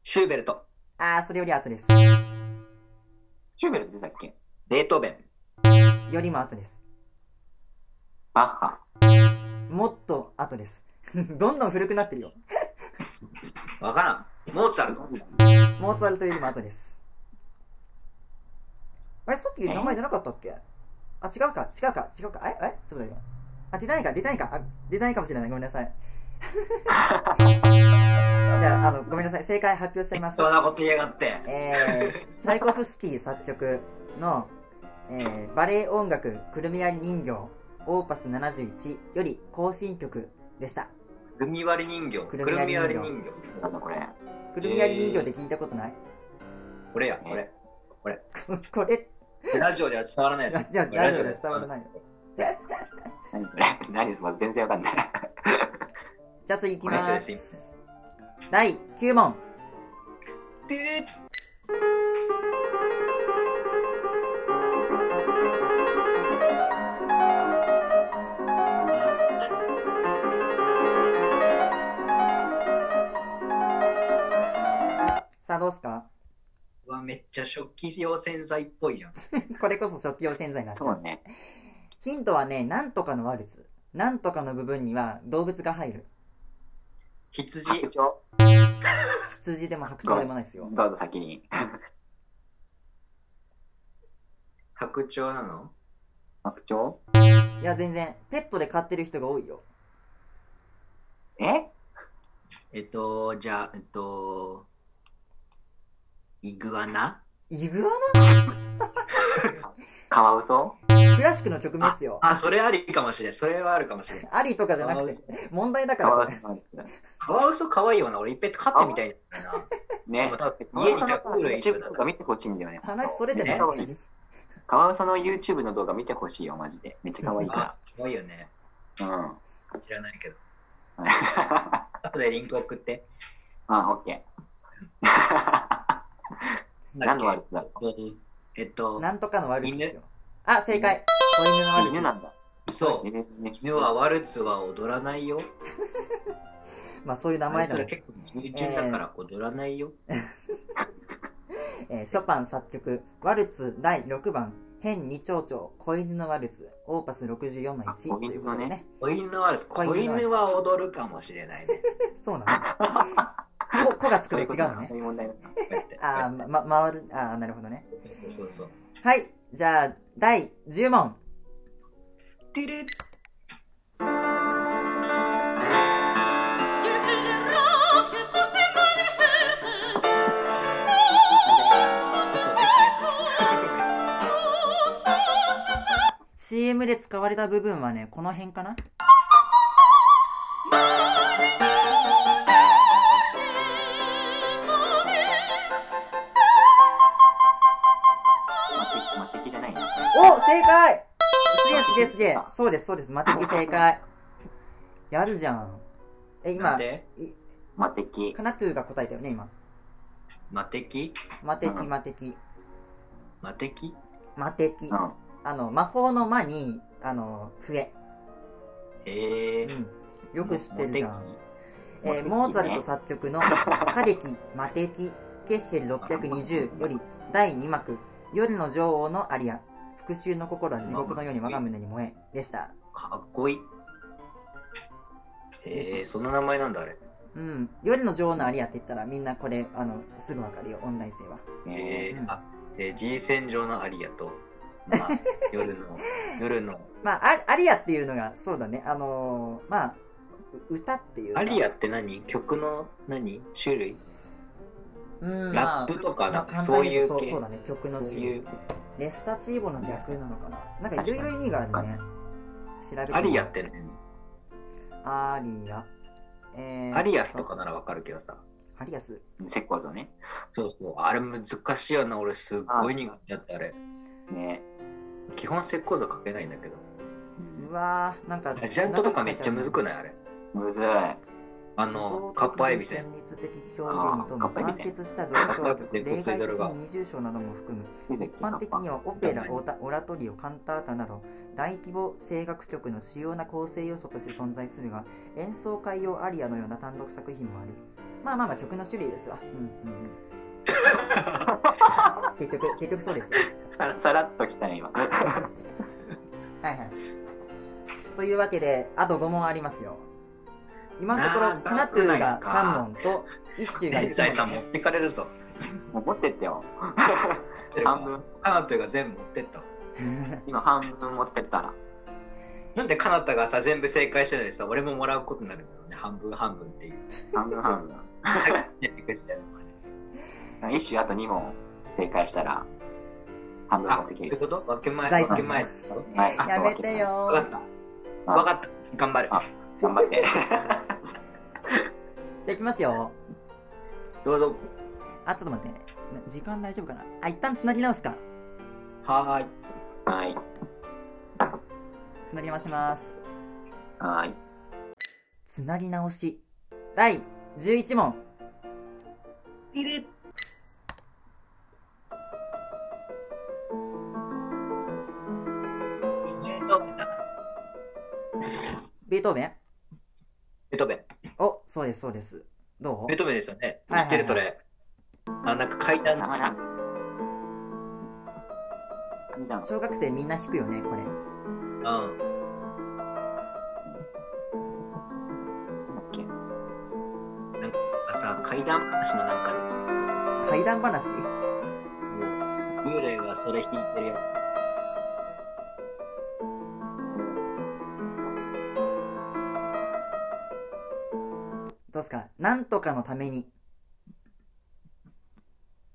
シューベルト、あー、それより後です。シューベルト出たっけ？ベートーベン、よりも後です。バッハ。もっと後です。どんどん古くなってるよ。わからん。モーツァルト、モーツァルトよりも後です。あれ、さっき名前出なかったっけ？あ、違うか、違うか、違うか。あれ？あれ？ちょっと待ってよ。あ、出てないか、出てないか。あ、出てないかもしれない。ごめんなさい。じゃあ、あの、ごめんなさい。正解発表しちゃいます。そんなこと言いやがって。えー、チャイコフスキー作曲の、えー、バレエ音楽くるみ割り人形オーパス71より行進曲でした。くるみ割り人形、くるみ割り人形。なんだこれ。くるみ割り人形って聞いたことない、これや、これ。これ、ラジオでは伝わらないやつ。じゃあ、ラジオで伝わらないよ。何それ？何ですか全然わかんない。じゃあ次行きまこれです。第9問。てれさあ、どうすか？うわ、めっちゃ食器用洗剤っぽいじゃん。これこそ食器用洗剤になっちゃう。そうね。ヒントはね、なんとかのワルツ。なんとかの部分には動物が入る。羊、白鳥羊でも白鳥でもないですよ。どうぞ先に。白鳥なの？白鳥？いや、全然、ペットで飼ってる人が多いよ。え？えっと、じゃあ、えっと、イグアナ？イグアカワウソナクラシックの曲名っすよ。あ、それありかもしれん。それはあるかもしれん。ありとかじゃなくて、問題だからカワウソ可愛いよな。俺いっぺん飼ってみたいな。ね。家に YouTube とか見てほしいんだよね。話それてない。ねカワウソの YouTube の動画見てほしいよ、マジで。めっちゃ可愛いかあ、可愛いよね。ら。うん。知らないけど。あ、後でリンク送って。オッケー。何のワルツだろえっと、なんとかのワルツですよ。あ、正解。子犬のワルツ。犬なんだ。そう。犬はワルツは踊らないよ。まあそういう名あ前だろいつら結構従順だから踊らないよ。えーショパン作曲、ワルツ第6番、変二丁々、子犬のワルツ、オーパス64の1あ子とい犬のねうことでね。子犬のワルツ。子犬は踊るかもしれないね。そうなの子子がつくと違うのそうね。あー、ま、回る、あー、なるほどね。そうそう。はい。じゃあ、第10問。てる ー CM で使われた部分はね、この辺かな？正解すげえすげえすげえ。そうです、そうです。マテキ正解。やるじゃん。え、今、マテキ。カナトゥーが答えたよね、今。マテキ？マテキ、うんマテキ。マテキ？マテキう。ん。あの、魔法の魔に、あの、笛。へえ。うん。よく知ってるじゃん。モえーモーツァルト作曲の 歌劇マテキケッヘル620より第2幕夜の女王のアリア復讐の心は地獄のように我が胸に燃えでした。かっこいい。へえ、そんな名前なんだあれ。うん。夜の女王のアリアって言ったらみんなこれあのすぐわかるよ音大生は。うん。えー、あ、えー、G 戦場のアリアと、まあ、夜の、夜の、まあアアリアっていうのがそうだね。あのーまあう歌っていうか。アリアって何？曲の何？種類？うんラップとか、なんか簡そういう系そうそうだね曲のそういう、レスタチーボの逆なのかななんかいろいろ意味があるね調べてアリアって何？アリア。えーアリアスとかならわかるけどさ。アリアス？石膏像ね。そうそう、あれ難しいよな、俺すっごい苦手だったあれ。ね。基本石膏像書けないんだけど。うわー、なんか。アジャントとかめっちゃむずくないあれ？むずい。あの、カッパエビセン。旋律的表現に富む完結した同唱曲、例外的に二重唱なども含む一般的にはオペラ、オタオラトリオ、カンタータなど大規模声楽曲の主要な構成要素として存在するが演奏会用アリアのような単独作品もあるまあまあまあ曲の種類ですわ。うんうんうん。結局結局そうですよ。さらさらっときたね、今。はいはい。というわけであと5問ありますよ今のところ長くクナトゥーがないっすか3問とイッシュが天才1問さん持ってかれるぞ。もう持ってってよ。半分。カナタが全部持ってった。今半分持ってったら。なんでカナタがさ、全部正解してるのにさ、俺ももらうことになるんだろうね。半分半分っていう。半分半分。びっくりしたよ一種あと2問正解したら、半分あ、持ってける。ってこと？分け前、分け前。はい。やめてよ分かった。あ分かった。頑張る。あ頑張って。じゃあいきますよどうぞ。あちょっと待ってな時間大丈夫かな？あ一旦つなぎ直すかはーい。はい。つなぎ直しますはい。つなぎ直し第11問ピリッ。ベートーベンベトベン。おそうですそうです。どう？ベトベンですよね。はいはいはい。知ってるそれ。あ、なんか階段。小学生みんな弾くよねこれ。うん。なんだっけ？なんかさ、階段話のなんかで、怪談話？もう幽霊がそれ弾いてるやどうすか？なんとかのために。つ。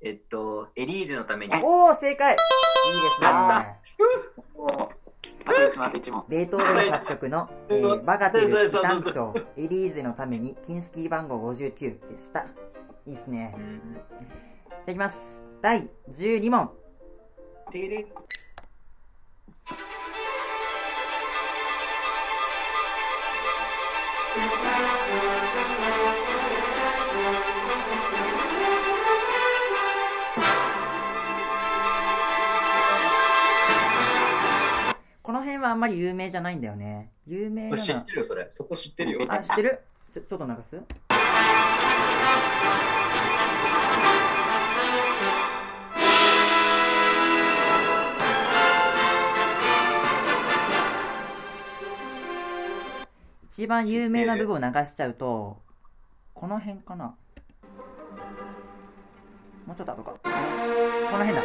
えっと、エリーゼのために。おお正解。いいですやね。あと1問、あと1問。ベートーベン作曲の、えーバガテルそう。そうそう短調エリーゼのためにキンスキー番号59でした。いいですね。うん。じゃあいきます。第12問。テレ この辺はあんまり有名じゃないんだよね有名なの知ってるよ、それ。そこ知ってるよ。あ知ってる？ちょちょっと流す？一番有名な部分を流しちゃうとこの辺かな。もうちょっと後か。この辺だ。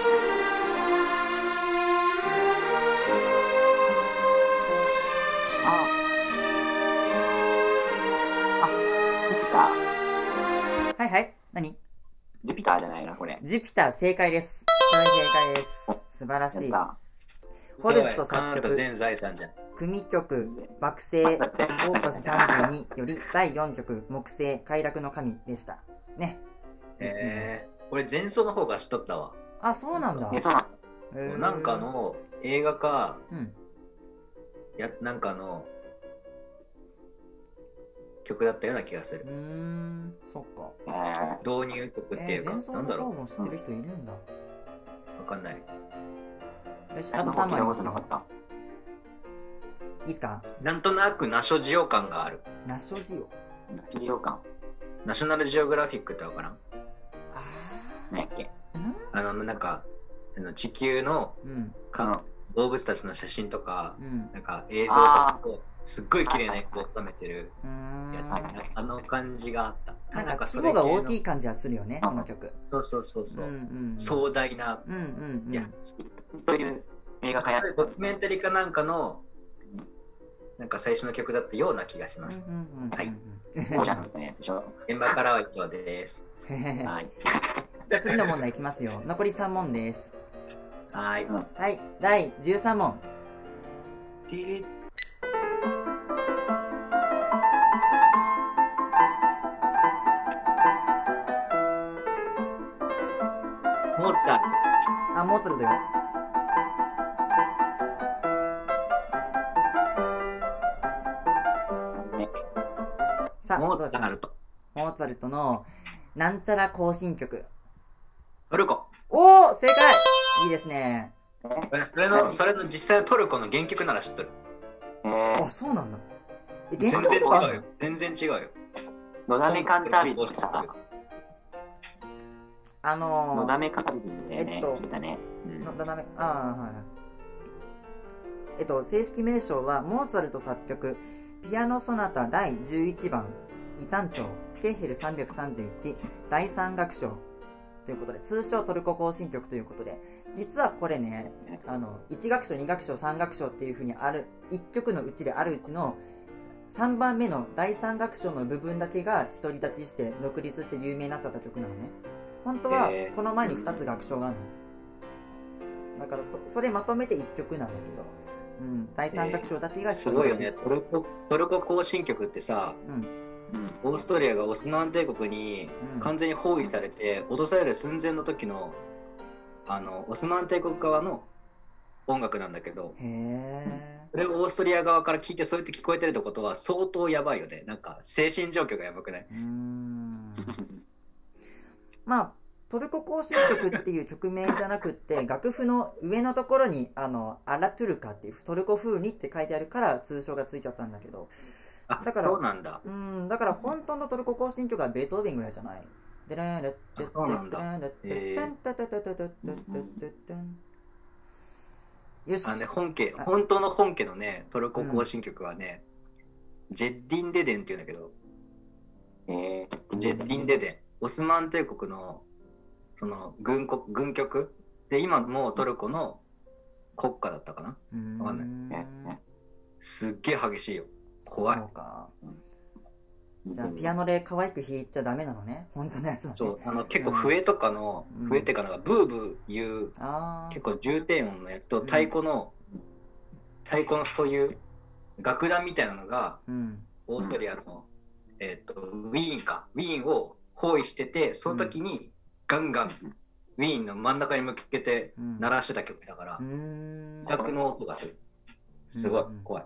あ。あ、ジュピター。はいはい。何？ジュピターじゃないな、これ。ジュピター正解です。それ正解です。素晴らしい。フォルスト作曲タ全財産じゃん。組曲「惑星オーパス32」より第4曲「木星快楽の神」でしたねですねえー、俺前奏の方が知っとったわ。あそうなんだえ、そうなんへーなんかの映画か、うんやなんかの曲だったような気がするうー。んそっかえ導入曲っていうか、えー、前奏なんだろの方も知ってる人いるんだう。わかんない。ー、よしあと3聞いた枚ことなかった。いいっすか？なんとなくナショジオ感がある。ナショジオ？資料館。ナショナルジオグラフィックってわからん。あ何やっけ？ーあの、なんか、あの地球のうん。あの、動物たちの写真とか、うんなんか映像とかをすっごい綺麗な絵を収めてるやつ、あの感じがあった。なんかそ規模が大きい。い感じはするよねこの曲そうそうそうそう。うんうん壮大な、うんうんうんいや、そういう映画化やドキュメンタリーかなんかの、なんか最初の曲だったような気がします。うんうんうんうんはい。現場からは以上です。はい。じゃあ次の問題いきますよ残り3問ですはーい。はい第13問モーツァルあモーツァルトよさあ、モーツァルト。モーツァルトのなんちゃら行進曲。トルコ。おお正解いいですね。それの、それの実際のトルコの原曲なら知っとる？えーあ、そうなんだ。え、全然違うよ。全然違うよ。のだめカンタービレってさ、あのー、のだめカンタービレね、えっと聞いたね。うんのだだめ、ああ、はいはい。えっと、正式名称は、モーツァルト作曲、ピアノソナタ第11番、異端調、ケーヘル331、第3楽章ということで、通称トルコ行進曲ということで、実はこれね、あの、1楽章、2楽章、3楽章っていう風にある、1曲のうちであるうちの、3番目の第3楽章の部分だけが独り立ちして独立して有名になっちゃった曲なのね。本当はこの前に2つ楽章があるの。だからそそれまとめて1曲なんだけど、うん、第3楽章だけがすごいよね。して。トルコ、トルコ行進曲ってさ、うん。うんオーストリアがオスマン帝国にうん。完全に包囲されて、脅される寸前の時の、あの、オスマン帝国側の音楽なんだけど、それをオーストリア側から聞いてそうやって聞こえてるってことは相当やばいよね。なんか精神状況がやばくない？まあトルコ行進曲っていう曲名じゃなくって 楽譜の上のところにあのアラトゥルカっていうトルコ風にって書いてあるから通称がついちゃったんだけど。あ、だからそうなんだ。うんだから本当のトルコ行進曲はベートーベンぐらいじゃない？でれれってそうなんだへーよし。あのね、本家、本当の本家のね、トルコ行進曲はね、ジェッディンデデンっていうんだけど、えー。ジェッディンデデン、オスマン帝国のその軍国軍曲？で、今もうトルコの国家だったかな？わかんねねすっげえ激しいよ。怖い。そ。うかじゃあピアノで可愛く弾いちゃダメなのね。本当のやつはね。そう、あの結構笛とかの、うん。笛っていうかなんかブーブー言う結構重低音のやつとうん太鼓の、太鼓のそういう楽団みたいなのがうんオーストリアの、えっとウィーンか。ウィーンを包囲しててその時にガンガンウィーンの真ん中に向けてうん。鳴らしてた曲だからうーん。楽の音がする。すごいうん。怖い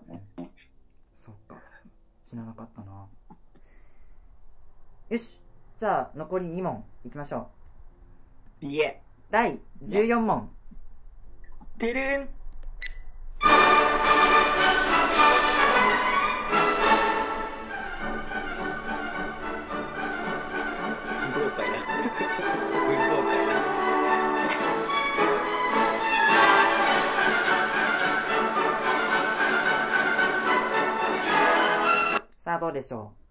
そっか。知らなかったなよし。じゃあ残り2問いきましょう。いえ。第14問。てるん。さあどうでしょう？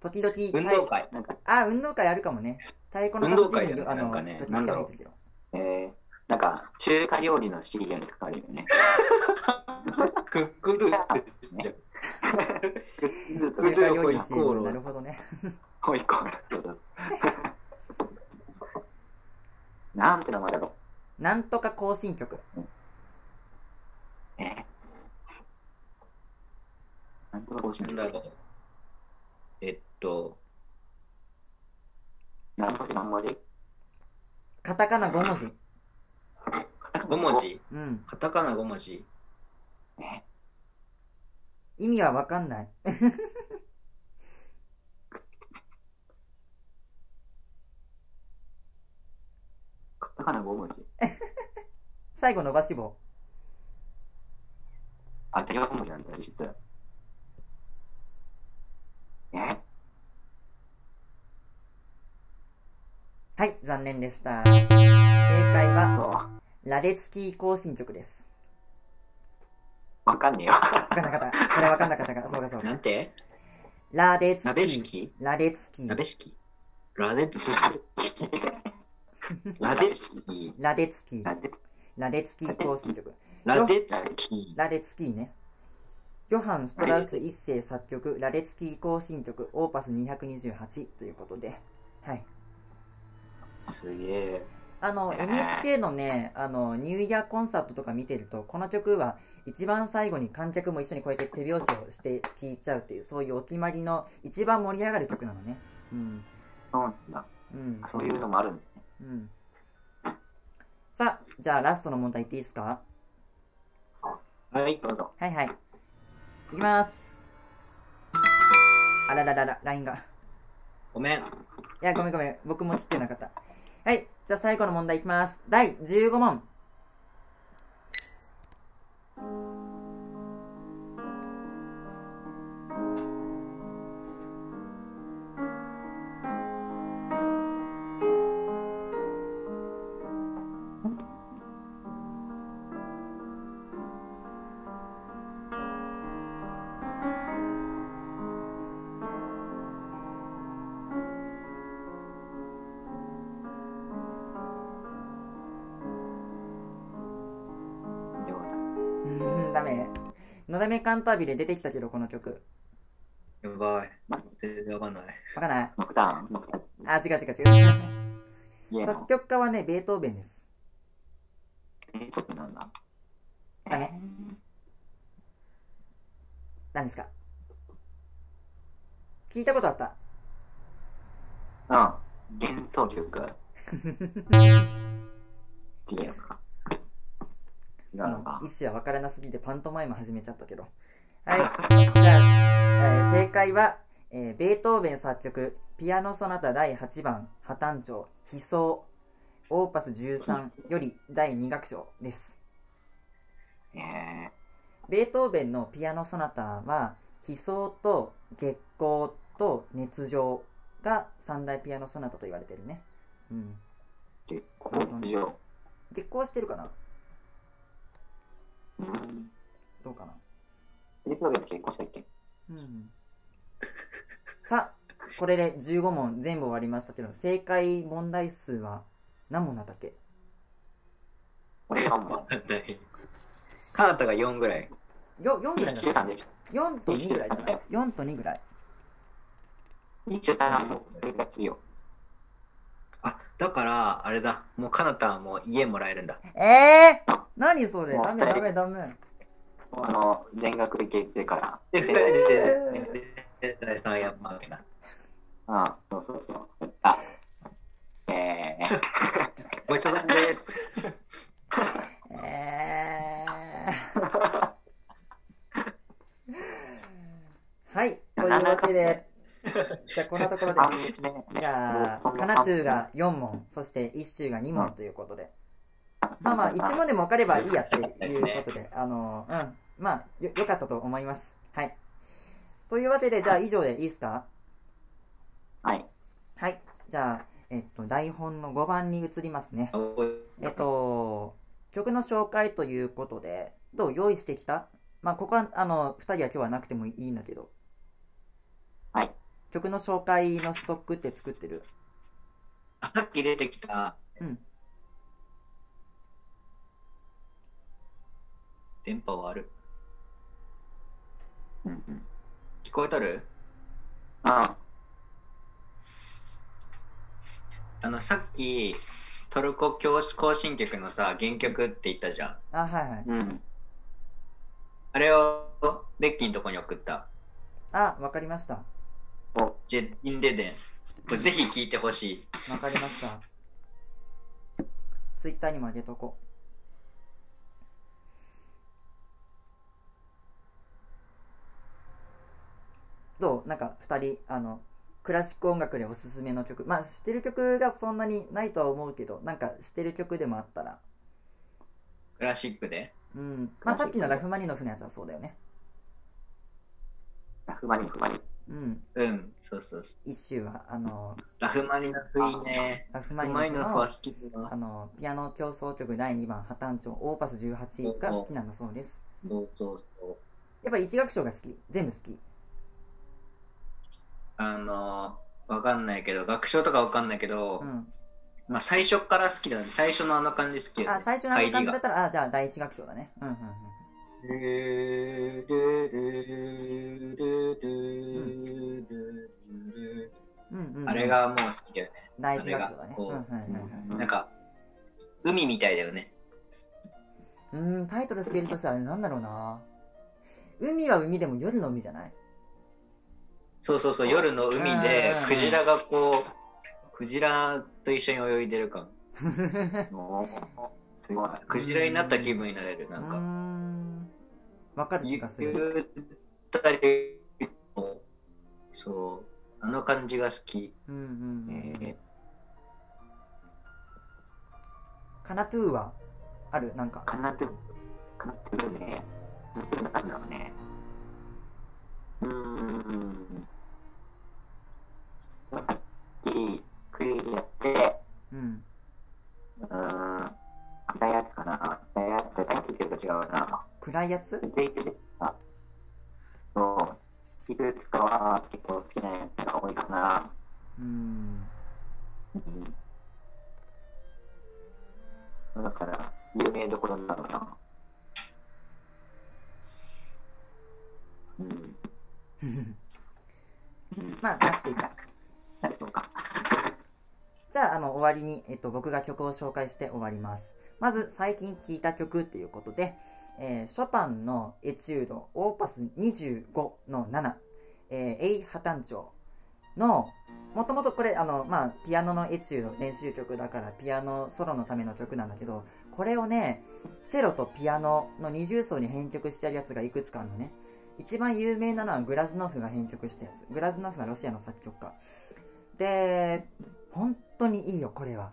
時々運動会なんか、あ運動会あるかもね。太鼓の運動会あのなんかね。なんだろう。えー、なんか、中華料理の CM にかかるよね。クックドゥってじゃ中華料理ホイコーローなるほどねホイコーローなんて名前だろなんとか行進曲う。えー、なんとか帽子なんだろうと何文字何文字カタカナ5文字。5文字？うん。カタカナ5文字？え？意味はわかんない。カタカナ5文字。最後伸ばし棒。あ、4文字なんだ、実は。え？はい残念でした。正解は。ラデツキー行進曲です。わかんねえよ。わかんなかった。これわかんなかったかそうかそうか。なんて？ラデツキー。鍋敷ラデツキー。鍋敷ラデツキラデツキラデツキー。ラデツキー行進曲。ラデツキラデツキー。ね。ヨハン・シュトラウス一世作曲ラデツキー行進曲オーパス228ということで。はいすげえあの NHK のねあのニューイヤーコンサートとか見てるとこの曲は一番最後に観客も一緒にこうやって手拍子をして聴いちゃうっていうそういうお決まりの一番盛り上がる曲なのねうんそうなんだ。うんそういうのもあるんですね。うんさあじゃあラストの問題いっていいですか？はいどうぞ。はいはいいきますあらららら、LINE が。いごめん。や、ごめんごめん。僕も来てなかった。はい。じゃあ最後の問題いきます。第15問。カンタービレ出てきたけど、この曲。やばい。全然わかんない。わかんない？ノクターン、ノクターン。あ、違う違う違う。作。曲家はね、ベートーベンです。えー、ちょっとなんだ？だね。何ですか？聞いたことあった？うん。幻想曲。違うのか。違うのか。一種は分からなすぎてパントマイム始めちゃったけど。はい。じゃあ、えー正解は、えーベートーベン作曲、ピアノソナタ第8番、破綻調、悲壮、オーパス13 より第2楽章です。えベートーベンのピアノソナタは、悲壮と月光と熱情が三大ピアノソナタと言われてるね。うん。ー、結構強月光してるかな？うん。どうかな？リプロゲット結構したっけ？うん。さあ、これで15問全部終わりましたけど、正解問題数は何問だったっけ？俺はも カナタが4ぐらい。よ ?4 う、ぐらいだった23でしょ。4と2ぐらいじゃない ?4 と2ぐらい。23はもう生活よ。あ、だから、あれだ。もうカナタはもう家もらえるんだ。えー、何それ？もうダメダメダメ。あの、全額行けてから。で、2人で、で、で、3やまな。ああ、そうそうそう。あ、えー、ごちそうさまです。えー。はい、というわけで、じゃあこんなところで、じゃあ、カナトゥーが4問、そしてイッシューが2問ということで、まあまあ、1問でも分かればいいやっていうことで、あの、うん、まあ、よ、よかったと思います。はい。というわけで、じゃあ以上でいいですか？はい。はい。じゃあ、えっと、台本の5番に移りますね。えっと、曲の紹介ということで、どう？用意してきた？まあ、ここは、あの、2人は今日はなくてもいいんだけど、はい。曲の紹介のストックって作ってる？さっき出てきた、うん。電波はある。うんうん。聞こえとる？ああの、さっき、トルコ教行進曲のさ、原曲って言ったじゃん。あ、はいはい。うん。あれを、ベッキーのとこに送った。あ、わかりました。お、ジェッインレデン。これぜひ聞いてほしい。わかりました。ツイッターにも上げとこう。どう？なんか2人、あの、クラシック音楽でおすすめの曲。まあ、知ってる曲がそんなにないとは思うけど、なんか知ってる曲でもあったら。クラシックで？うん。まあ、さっきのラフマニノフのやつはそうだよね。ふまにふまに。うん。うん、そうそうそう。一周は、あの、ラフマニノフいいね。ラフマニノフは好きだな。あの、ピアノ競争曲第2番、破綻調、オーパス18が好きなんだそうです。そうそうそう。やっぱり一楽章が好き。全部好き。あのー、わかんないけど、学章とかわかんないけど、うん。まあ最初から好きだね。最初のあの感じ好きだあね。、最初のあの感じだったら、あ、じゃあ第一楽章だね。うんうんうん。あれがもう好きだよね。第一楽章だね。あれがこううんはいはいはい。なんか、海みたいだよね。うーん、タイトルつけるとしたらなんだろうな。海は海でも夜の海じゃない？そうそうそう、夜の海でうん、クジラがこう、クジラと一緒に泳いでる感。おーすごい。クジラになった気分になれる。なんか、ん。わかる気ゆがする。ゆったりとそう。あの感じが好き。うんうんうん。えカナトゥーはある？なんかー、。かなと、かなとるね。かなとるなんだろうね。うーん。さっき、クリーやって、うん。うーん。暗いやつかな暗いやつとタイトルと違うな。暗いやつ？あそう。いくつかは結構好きなやつが多いかな。うん。うんだから、有名どころなのかな。うん。まあ、なくていいか。なるとか。じゃあ、あの、終わりに、えっと、僕が曲を紹介して終わります。まず、最近聴いた曲っていうことで、えーショパンのエチュード、オーパス25の7、えーエイ・ハタンチョの、もともとこれ、あの、まあ、ピアノのエチュード練習曲だから、ピアノソロのための曲なんだけど、これをね、チェロとピアノの二重奏に編曲してるやつがいくつかあるのね。一番有名なのはグラズノフが編曲したやつ。グラズノフはロシアの作曲家。で、本当にいいよ、これは。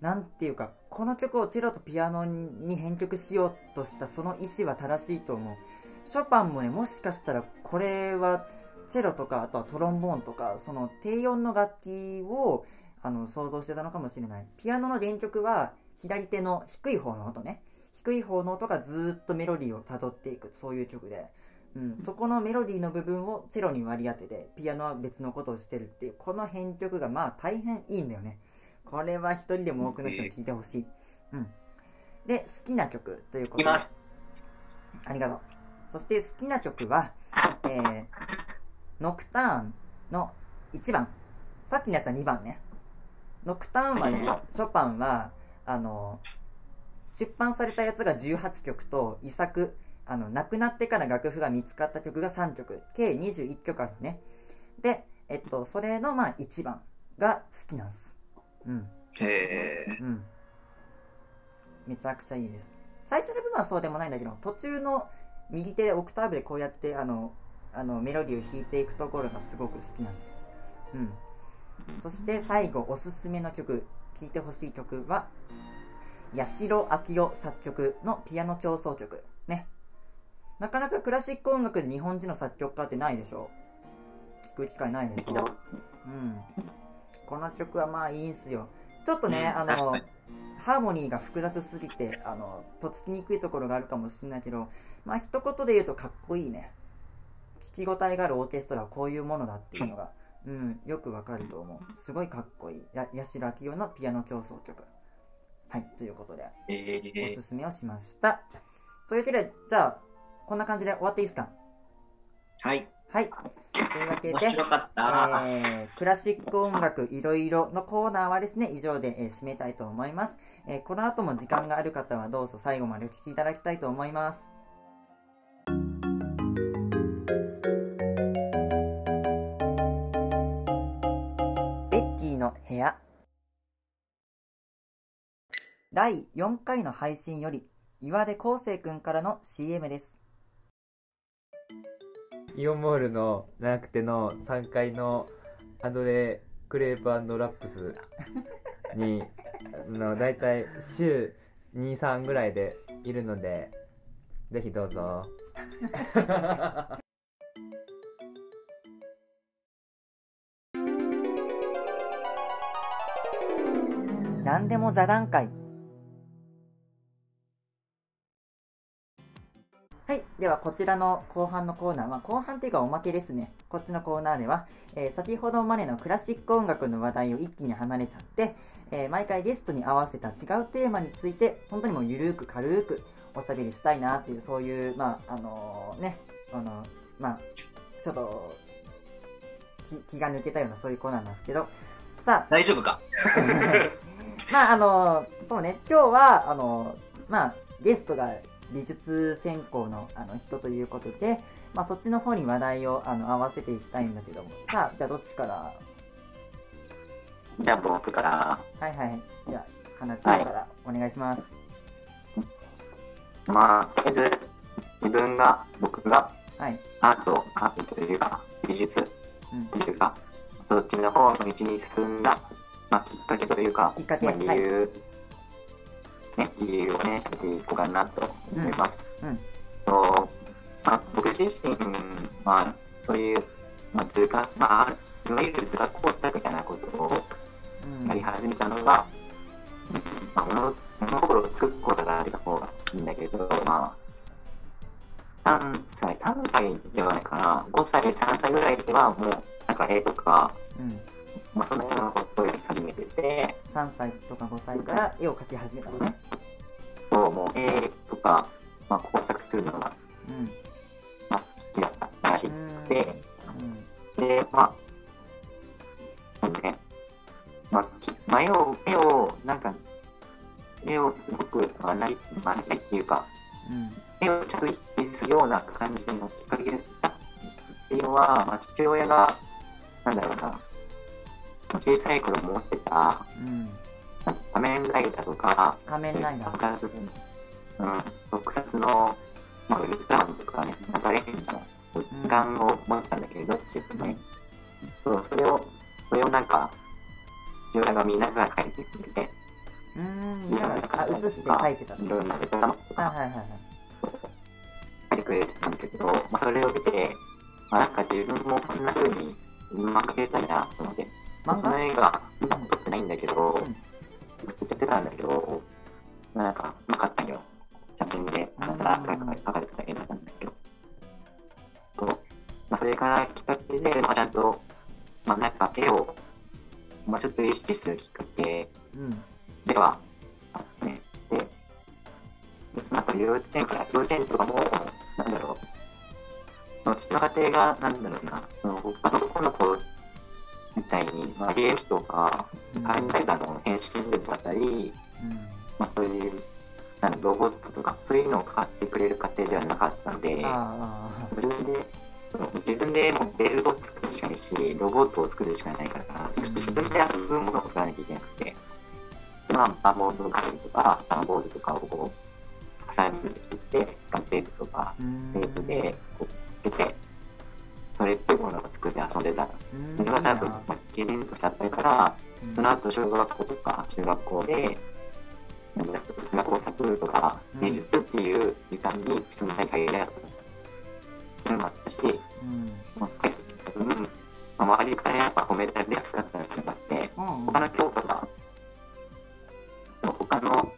なんていうか、この曲をチェロとピアノに編曲しようとしたその意思は正しいと思う。ショパンもね、もしかしたらこれは、チェロとか、あとはトロンボーンとか、その低音の楽器を、あの、想像してたのかもしれない。ピアノの原曲は、左手の低い方の音ね。低い方の音がずっとメロディーを辿っていく、そういう曲で。うん、そこのメロディーの部分をチェロに割り当てて、ピアノは別のことをしてるっていう、この編曲がまあ大変いいんだよね。これは一人でも多くの人に聴いてほしい。うん。で、好きな曲ということで。います。ありがとう。そして好きな曲は、えー、ノクターンの1番。さっきのやつは2番ね。ノクターンはね、ショパンは、あの、出版されたやつが18曲と、遺作、あの、亡くなってから楽譜が見つかった曲が3曲、計21曲あるね。で、えっと、それのまあ1番が好きなんです。うん。へえ。うん。めちゃくちゃいいです。最初の部分はそうでもないんだけど、途中の右手でオクターブでこうやってあの、あのメロディーを弾いていくところがすごく好きなんです。うん。そして最後、おすすめの曲、聴いてほしい曲は、八代明夫作曲のピアノ競争曲。ね。なかなかクラシック音楽で日本人の作曲家ってないでしょ？聞く機会ないでしょうん。この曲はまあいいんすよ。ちょっとね、うんあのハーモニーが複雑すぎて、あの、とっつきにくいところがあるかもしれないけど、まあ一言で言うとかっこいいね。聞き応えがあるオーケストラはこういうものだっていうのが、うん、よくわかると思う。すごいかっこいい。や八代明夫のピアノ競争曲。はい、ということで、えおすすめをしました。というわけで、じゃあ、こんな感じで終わっていいですか？はい。はい。というわけで、面白かった。えークラシック音楽いろいろのコーナーはですね、以上で、えー締めたいと思います、えーこの後も時間がある方はどうぞ最後までお聞きいただきたいと思います。ベッキーの部屋第4回の配信より岩出康生くんからの CM です。イオンモールのなくての3階のアドレクレープラップスに あのだいたい週23ぐらいでいるのでぜひどうぞ。何でも座談会。では、こちらの後半のコーナーは、後半というかおまけですね。こっちのコーナーでは、えー先ほどまでのクラシック音楽の話題を一気に離れちゃって、えー毎回ゲストに合わせた違うテーマについて、本当にもうゆるーく軽くおしゃべりしたいなっていう、そういう、まあ、あのーね、あのまあ、ちょっと、気気が抜けたようなそういうコーナーなんですけど、さあ、大丈夫か？まああのそうね。今日はあのまあゲストが美術専攻のあの人ということで、まあ、そっちの方に話題をあの合わせていきたいんだけども。さあじゃあどっちから？じゃあ僕から、はいはいじゃあかなちゃんからお願いします、まあ、とりあえず自分が、僕がはい。アート、アートというか美術うん。というか、そっちの方の道に進んだ、まあ、きっかけというか、きっかけ。まあ、理由、ね、理由をね、喋っていこうかなと思います。うん。うん。まあ、僕自身、まあ、そういう、まあ、図画、まあ、いわゆる図画工作みたいなことをうん。やり始めたのが、うんまあ、物物心を作ることがある方がいいんだけど、まあ、3歳、3歳ではないかな、5歳、3歳ぐらいではもう、なんか絵とか、うんまあ、そんなようなことをやり始めてて、3歳とか5歳から絵を描き始めたのね。そう、もう絵とか、まあ、工作するのが、うん。まあ、好きだったらしうい。ん。で、で、まあ、そうね、まあ、きまあ、絵を、絵を、なんか、絵をすごく、まあ、ない、まあ、ないっていうか、うん。絵をちゃんと意識するような感じのきっかけだったっていうのは、まあ、父親が、なんだろうな、小さい頃持ってた、うん。仮面ライダーとか、仮面ライダー特撮、うん、特撮の、まあ、ウルトラマンとかね、なんかレンジの図鑑を持ったんだけど、自分ね。そう、それを、それをなんか、父親が見ながら描いてくれて、うーん。あ写して描いてたいろんなウルトラマンとか。はいはいはいはい描いてくれてたんだけど、まあ、それを見て、まあ、なんか自分もこんな風に漫画描きたいなと思って、漫その画映画、撮ってないんだけど、うんずってたんだけど、なんか、うまかったんよ。写真で、なんか、描かれてた絵だったんだけど。そう。まあ、それからきっかけで、まあ、ちゃんと、まあ、なんか絵を、まあ、ちょっと意識するきっかけ。うん。ではあってね。で、でその後幼稚園から、幼稚園とかも、なんだろう、そのうちの家庭が、なんだろうな、その他の子の子みたいに、まあ、ゲーム機とか、イダーの変身でだったり、うん。まあ、そういうなんだロボットとかそういうのを買ってくれる家庭ではなかったので自分で自分でモデルを作るしかないしロボットを作るしかないから自分で遊ぶものを作らなきゃいけなくてまあバーボードガリとかダンボールとかをこう挟んで作ってテープとかうん。テープでこうつけてそれっぽいものを作って遊んでた。うん。それが多分、まあ、経験としてあったからうん。その後小学校とか中学校で、なんだ数学工作とかうん。美術っていう時間に進みたい限りなかった。それもあったし、うん。まあ、帰ってきた分、まあ、周りからやっぱ褒められやすかったっていうのがあって、うん他の教科が、そう他の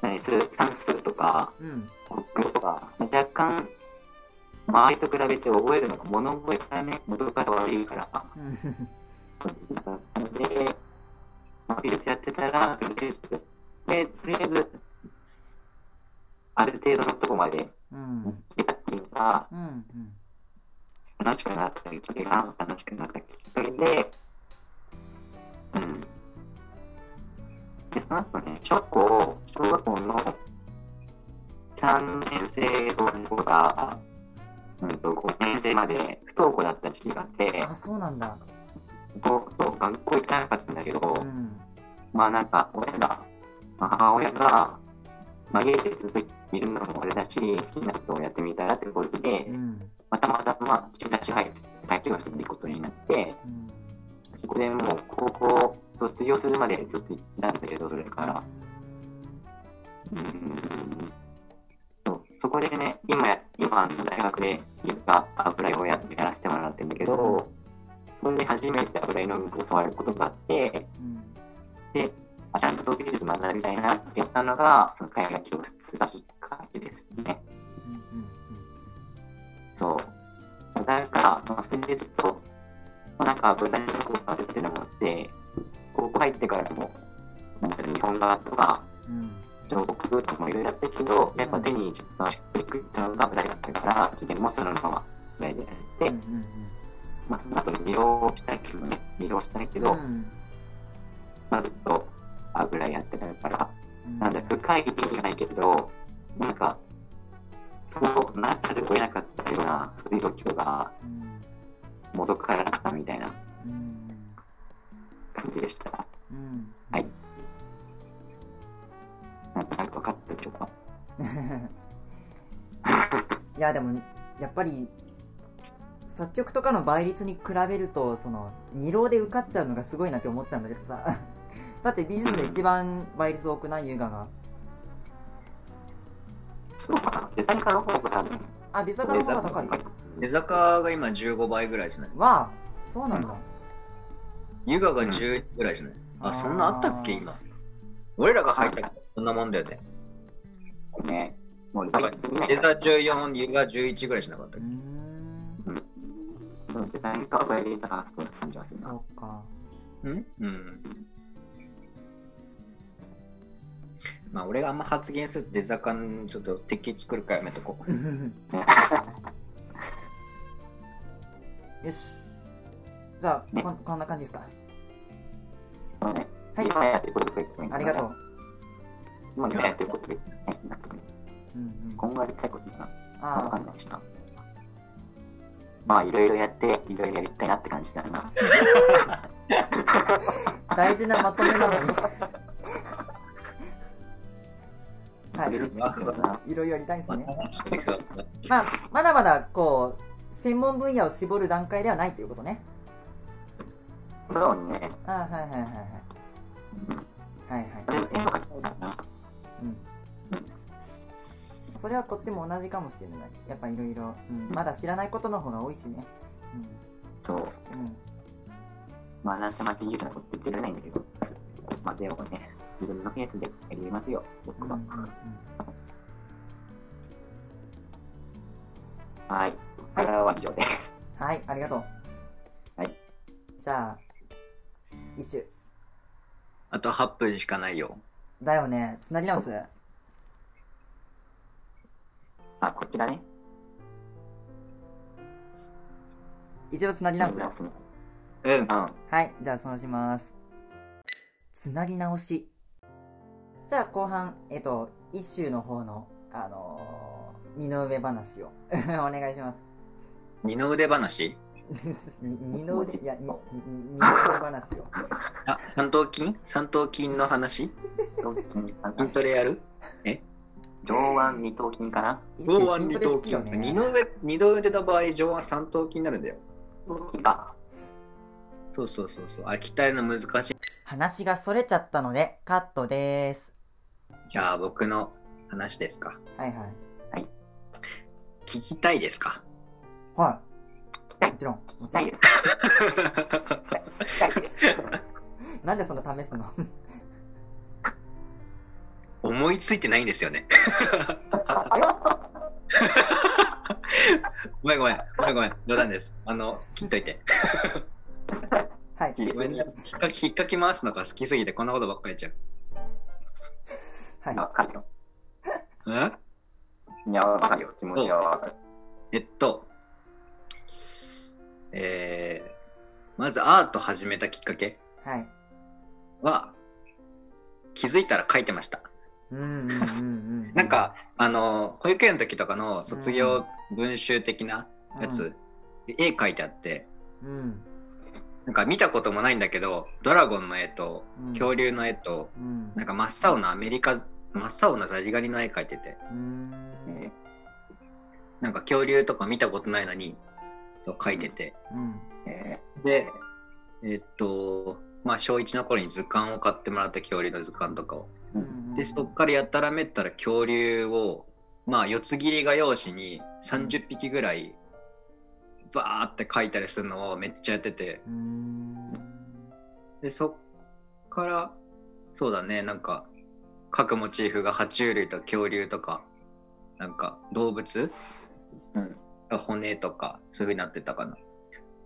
何数算数とかうん。国語とか、若干、周りと比べて覚えるのが物覚えからね、元から悪いから、うんだったので、まあ、美術やってたら、とりあえず、で、とりあえず、ある程度のとこまでうん来てたっていうのが、うん楽しくなったきっかけが、楽しくなったきっかけで、うん。で、その後ね、小学校、小学校の3年生後の子が、うんと、5年生まで不登校だった時期があって、あそうなんだ。そう学校行かなかったんだけど、うん。まあなんか親が、まあ母親が、まあ家でずっといるのもあれだし、好きなことをやってみたらってことで、うん。またまたまあ、チラシ入って、体験をしてみることになって、うん。そこでもう高校卒業するまでずっと行ったんだけど、それから。うんそこでね、今や、今の大学で油絵をややらせてもらってるんだけど、それで初めて油絵の具を触ることがあって、うんで、あちゃんと美術学びたいなって言ったのが、その海外教室がきっかけですね。うんうんそう。だから、まあ、それでちょっと、まあ、なんか油絵の具を触るっていうのもあって、高校入ってからも、日本画とか、うん彫刻とかもいろいろやったけど、やっぱ手に一番しっくりくったのが油絵だったから、でもそのまま油絵でやって、うんうんまあその後に色をしたいけどね、色をしたいけど、うん。まあずっと油絵やってたから、うん。なんだ、深い意味がないけど、なんか、そうなざるを得なかったような、そういう度胸がうん。元からあったみたいなうん。感じでした。うん。はいなんとなく分かったでしょうか。いやでもやっぱり作曲とかの倍率に比べるとその二浪で受かっちゃうのがすごいなって思っちゃうんだけどさ。だって美術で一番倍率多くない優雅が。そうかな。デザイン科の方が多分。あデザカの方が高い？出坂が今15倍ぐらいじゃない？わあそうなんだ。ユガが10ぐらいじゃない？あそんなあったっけ今？俺らが入った時そんなもんだよね。ね。もう倍率見ないデザから。14、ユガ11ぐらいじゃなかった。っうーん。デザイン科は倍率がファーストな感じはするな。そうかけん。うん。まあ俺があん。ま発言するとデザカンちょっと敵作るからやめとこう。よしじゃあこん。こん。な感じですか。はいありがとう今やってることがいいなってうんうん今後やりたいことな。わああかんないしな。まあ、いろいろやって、いろいろやりたいなって感じだな。大事なまとめなのに はいいろいろやりたいですねままあまだまだこう専門分野を絞る段階ではないということねそうね。ああはいはいはいはいはいはいそれ絵を描きたいかな。うん。それはこっちも同じかもしれない。やっぱいろいろ。うん。まだ知らないことの方が多いしね。そう。うん。うんまあ、なんてまって言うようなこと言ってられないんだけど。まあ、でもね、自分のペースでやりますよ、僕は。うんうんうん。はい。ここからは以上です。はい。ありがとう。はい。じゃあ一首あと8分しかないよ。だよねつなぎ直す？あ、こちらね。一度つなぎ直す？直すねうん。うん。はい、じゃあそうします。つなぎ直し。じゃあ後半、えっと、一周の方の、あのー、身の上話を お願いします。二の腕話？に二の腕、いや、二の腕話を。あ、三頭筋？三頭筋の話？頭筋トレやる上腕二頭筋かな？一周筋トレ好きよね。二の腕、二の腕の場合、上腕三頭筋になるんだよ。そうそうそうそう。あ、鍛えるの難しい。話がそれちゃったので、カットです。じゃあ僕の話ですか。はいはい。聞きたいですか？はい。もちろん。もちろんないです。ないです。なんでそんな試すの？思いついてないんですよね。ごめんごめん。ごめんごめん。冗談です。あの、切っといて。はい。引っかき、引っかき回すのが好きすぎてこんなことばっかり言っちはい。わかるよ。ゃう。んいや、わかるよ。気持ちはわかる。えっと、えー、まずアート始めたきっかけはい。は、気づいたら書いてました。うんうんうんうん。なんか、あの、保育園の時とかの卒業文集的なやつ、絵描いてあって、うん。なんか見たこともないんだけど、ドラゴンの絵とうん。恐竜の絵と、うん。なんか真っ青なアメリカ、真っ青なザリガニの絵描いてて、うーん。えなんか恐竜とか見たことないのに、そう描いてて。うん。で、えっと、まあ小1の頃に図鑑を買ってもらった恐竜の図鑑とかを。ーうんで、そっからやったらめったら恐竜を、まあ四つ切り画用紙に30匹ぐらい、バーって描いたりするのをめっちゃやってて、うーん。で、そっから、そうだね、なんか、各モチーフが爬虫類と恐竜とか、なんか動物？うん骨とか、そういう風になってたかな。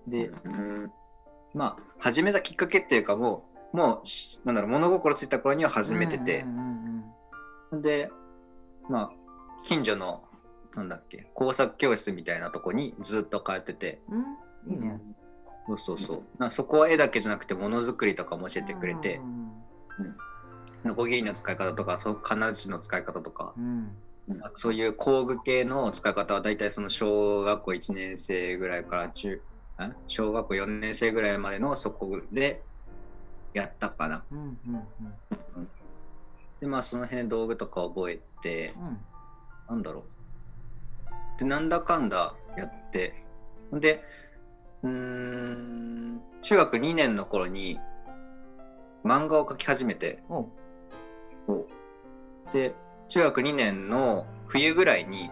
で、うん。まあ、始めたきっかけっていうかもう、もうし、なんだろう、物心ついた頃には始めてて。で、まあ、近所の、なんだっけ、工作教室みたいなとこにずっと通ってて、うん。いいね。そうそうそう。なそこは絵だけじゃなくて、ものづくりとかも教えてくれて。う、んノコギリの使い方とか、そう金槌の使い方とか、うん。あそういう工具系の使い方は大体その小学校1年生ぐらいから中、ん小学校4年生ぐらいまでのそこでやったかな。うんうんうんで、まあその辺道具とか覚えて、うんなんだろう。で、なんだかんだやって、で、うーん、中学2年の頃に漫画を描き始めて、おうで、中学2年の冬ぐらいに、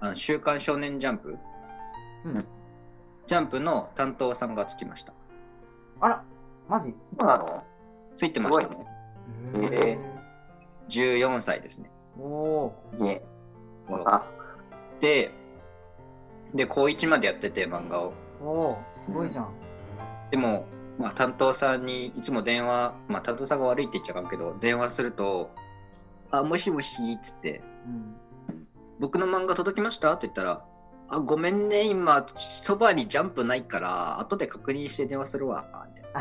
あの週刊少年ジャンプ、うんジャンプの担当さんがつきました。あらマジ？そうなのついてましたね。へえ14歳ですね。おおすげえ。そうあ、で、で、高1までやってて漫画を。ーおーすごいじゃんでも、まあ、担当さんにいつも電話、まあ、担当さんが悪いって言っちゃうけど、電話すると、あ、もしもしっつって、うん。僕の漫画届きました？って言ったら、あ、ごめんね、今、そばにジャンプないから、後で確認して電話するわ、みたい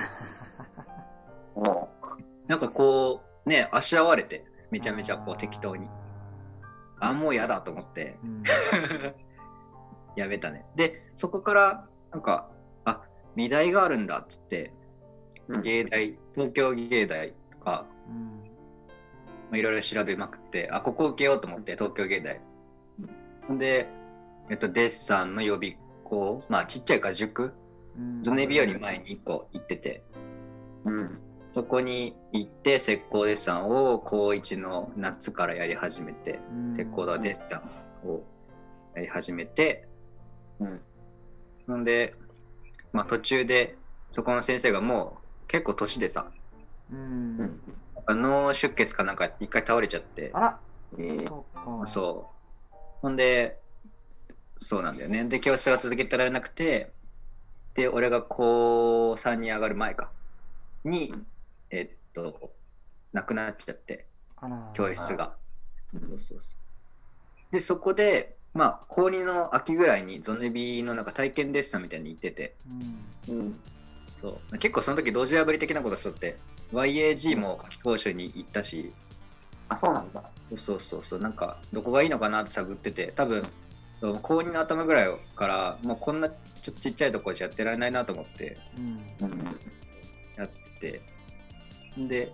な。んかこう、ね、あしらわれて、めちゃめちゃこう適当に。あ、もう嫌だと思って、うん。やめたね。で、そこから、なんか、あ、美大があるんだっつって、うん。芸大、東京芸大とか、いろいろ調べまくって、あ、ここ受けようと思って、東京芸大。で、えっと、デッサンの予備校、まあちっちゃいから塾、うんズネビより前に1個行ってて、う、うん。そこに行って、石膏デッサンを高1の夏からやり始めて、うん石膏だデッサンをやり始めて、うん。ほんで、まあ途中で、そこの先生がもう結構年でさ、うんうん。脳出血かなんか一回倒れちゃってあ、らえー、そうかそう。ほんで、そうなんだよね。で、教室が続けてられなくて、で、俺が高3に上がる前か、に、えっと、なくなっちゃって、教室が。そうそうそう。で、そこで、まあ、高2の秋ぐらいにゾネビのなんか体験デッサンみたいに行ってて、うんうん。そう。結構その時、道場破り的なことしとって、YAG も夏期講習に行ったし、あ、そうなんだ。そうそうそうなんかどこがいいのかなって探ってて。多分高2の頭ぐらいからもうこんなちょっとちっちゃいところじゃやってられないなと思って。うん。うん。やってて。で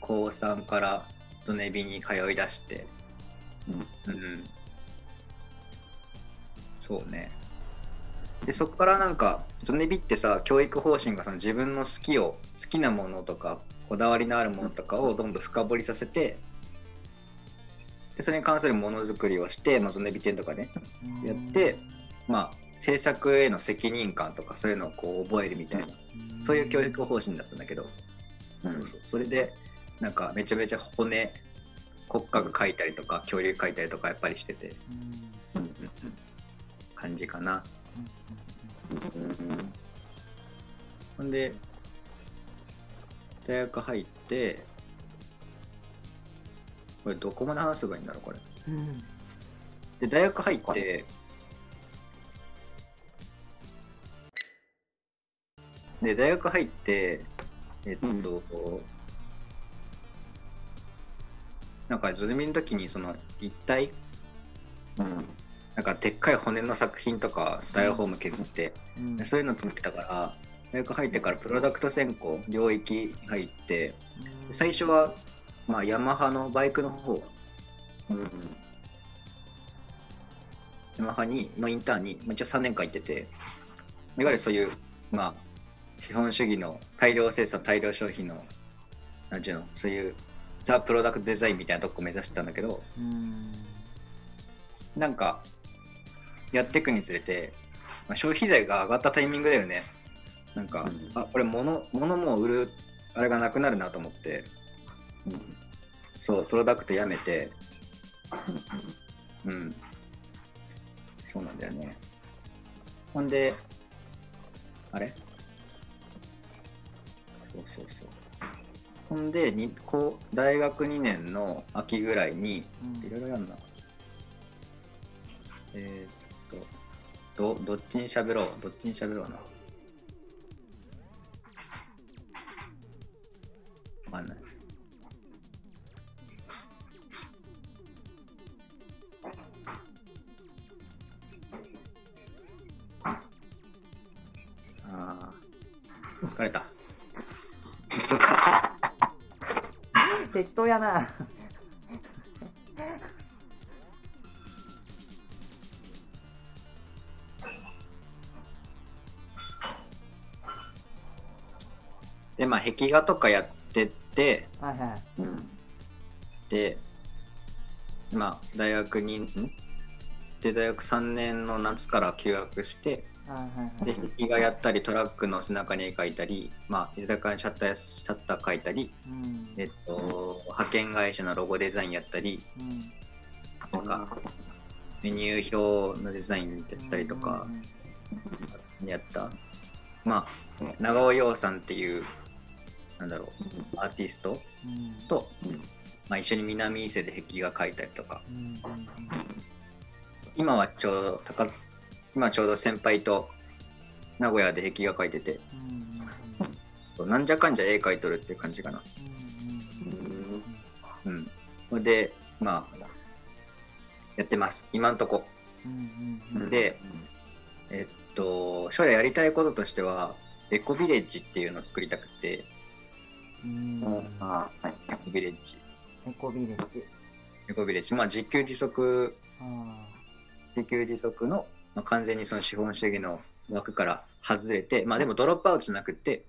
高3からドネビに通い出して。うん、そうねでそこからなんかゾネビってさ教育方針がその自分の好きを好きなものとかこだわりのあるものとかをどんどん深掘りさせてでそれに関するものづくりをして、まあ、ゾネビ展とかねうん。やって、まあ制作への責任感とかそういうのをこう覚えるみたいなうん。そういう教育方針だったんだけど、うん。そうそう。それでなんかめちゃめちゃ骨骨格描いたりとか恐竜描いたりとかやっぱりしててうんうん。感じかな。ほんで大学入ってこれどこまで話せばいいんだろうこれ。うん。で大学入ってで大学入ってえっと、なんかズミの時にその立体？うん。なんかでっかい骨の作品とかスタイルフォーム削って、うん。でそういうの作ってたから大学入ってからプロダクト専攻領域入ってうん。最初はまあヤマハのバイクの方うん。ヤマハにのインターンにまあ一応3年間行ってていわゆるそういうまあ資本主義の大量生産大量消費のなんていうのそういうザ・プロダクトデザインみたいなとこ目指してたんだけどうん。なんかやっていくにつれて、まあ、消費財が上がったタイミングだよね。なんか、うん。あこれ物物も売るあれがなくなるなと思って。そうプロダクトやめて。うん。そうなんだよね。ほんであれ？そうそうそう。ほんでにこう大学2年の秋ぐらいにうん。いろいろやんな。えー、どどっちに喋ろう？どっちに喋ろうな？わかんない。あー疲れた。適当やな。まあ壁画とかやってってはいはい。うん。でまあ大学にん？で大学3年の夏から休学してはいはいで壁画やったりトラックの背中に絵描いたりまあ居酒屋にシャッターやシャッター描いたりうん。えっと派遣会社のロゴデザインやったりうん。なんかメニュー表のデザインやったりとかやった。まあ長尾陽さんっていうなんだろうアーティスト？うん。と、うんまあ、一緒に南伊勢で壁画描いたりとか。今はちょうど高今ちょうど先輩と名古屋で壁画描いてて。そうなんじゃかんじゃ絵描いとるっていう感じかな。うんうんそれでまあやってます。今んとこ。でえっと将来やりたいこととしてはエコビレッジっていうのを作りたくてうん。あはい。エコビレッジ。エコビレッジ。エコビレッジまあ自給自足。あ自給自足の、まあ、完全にその資本主義の枠から外れてまあでもドロップアウトじゃなくて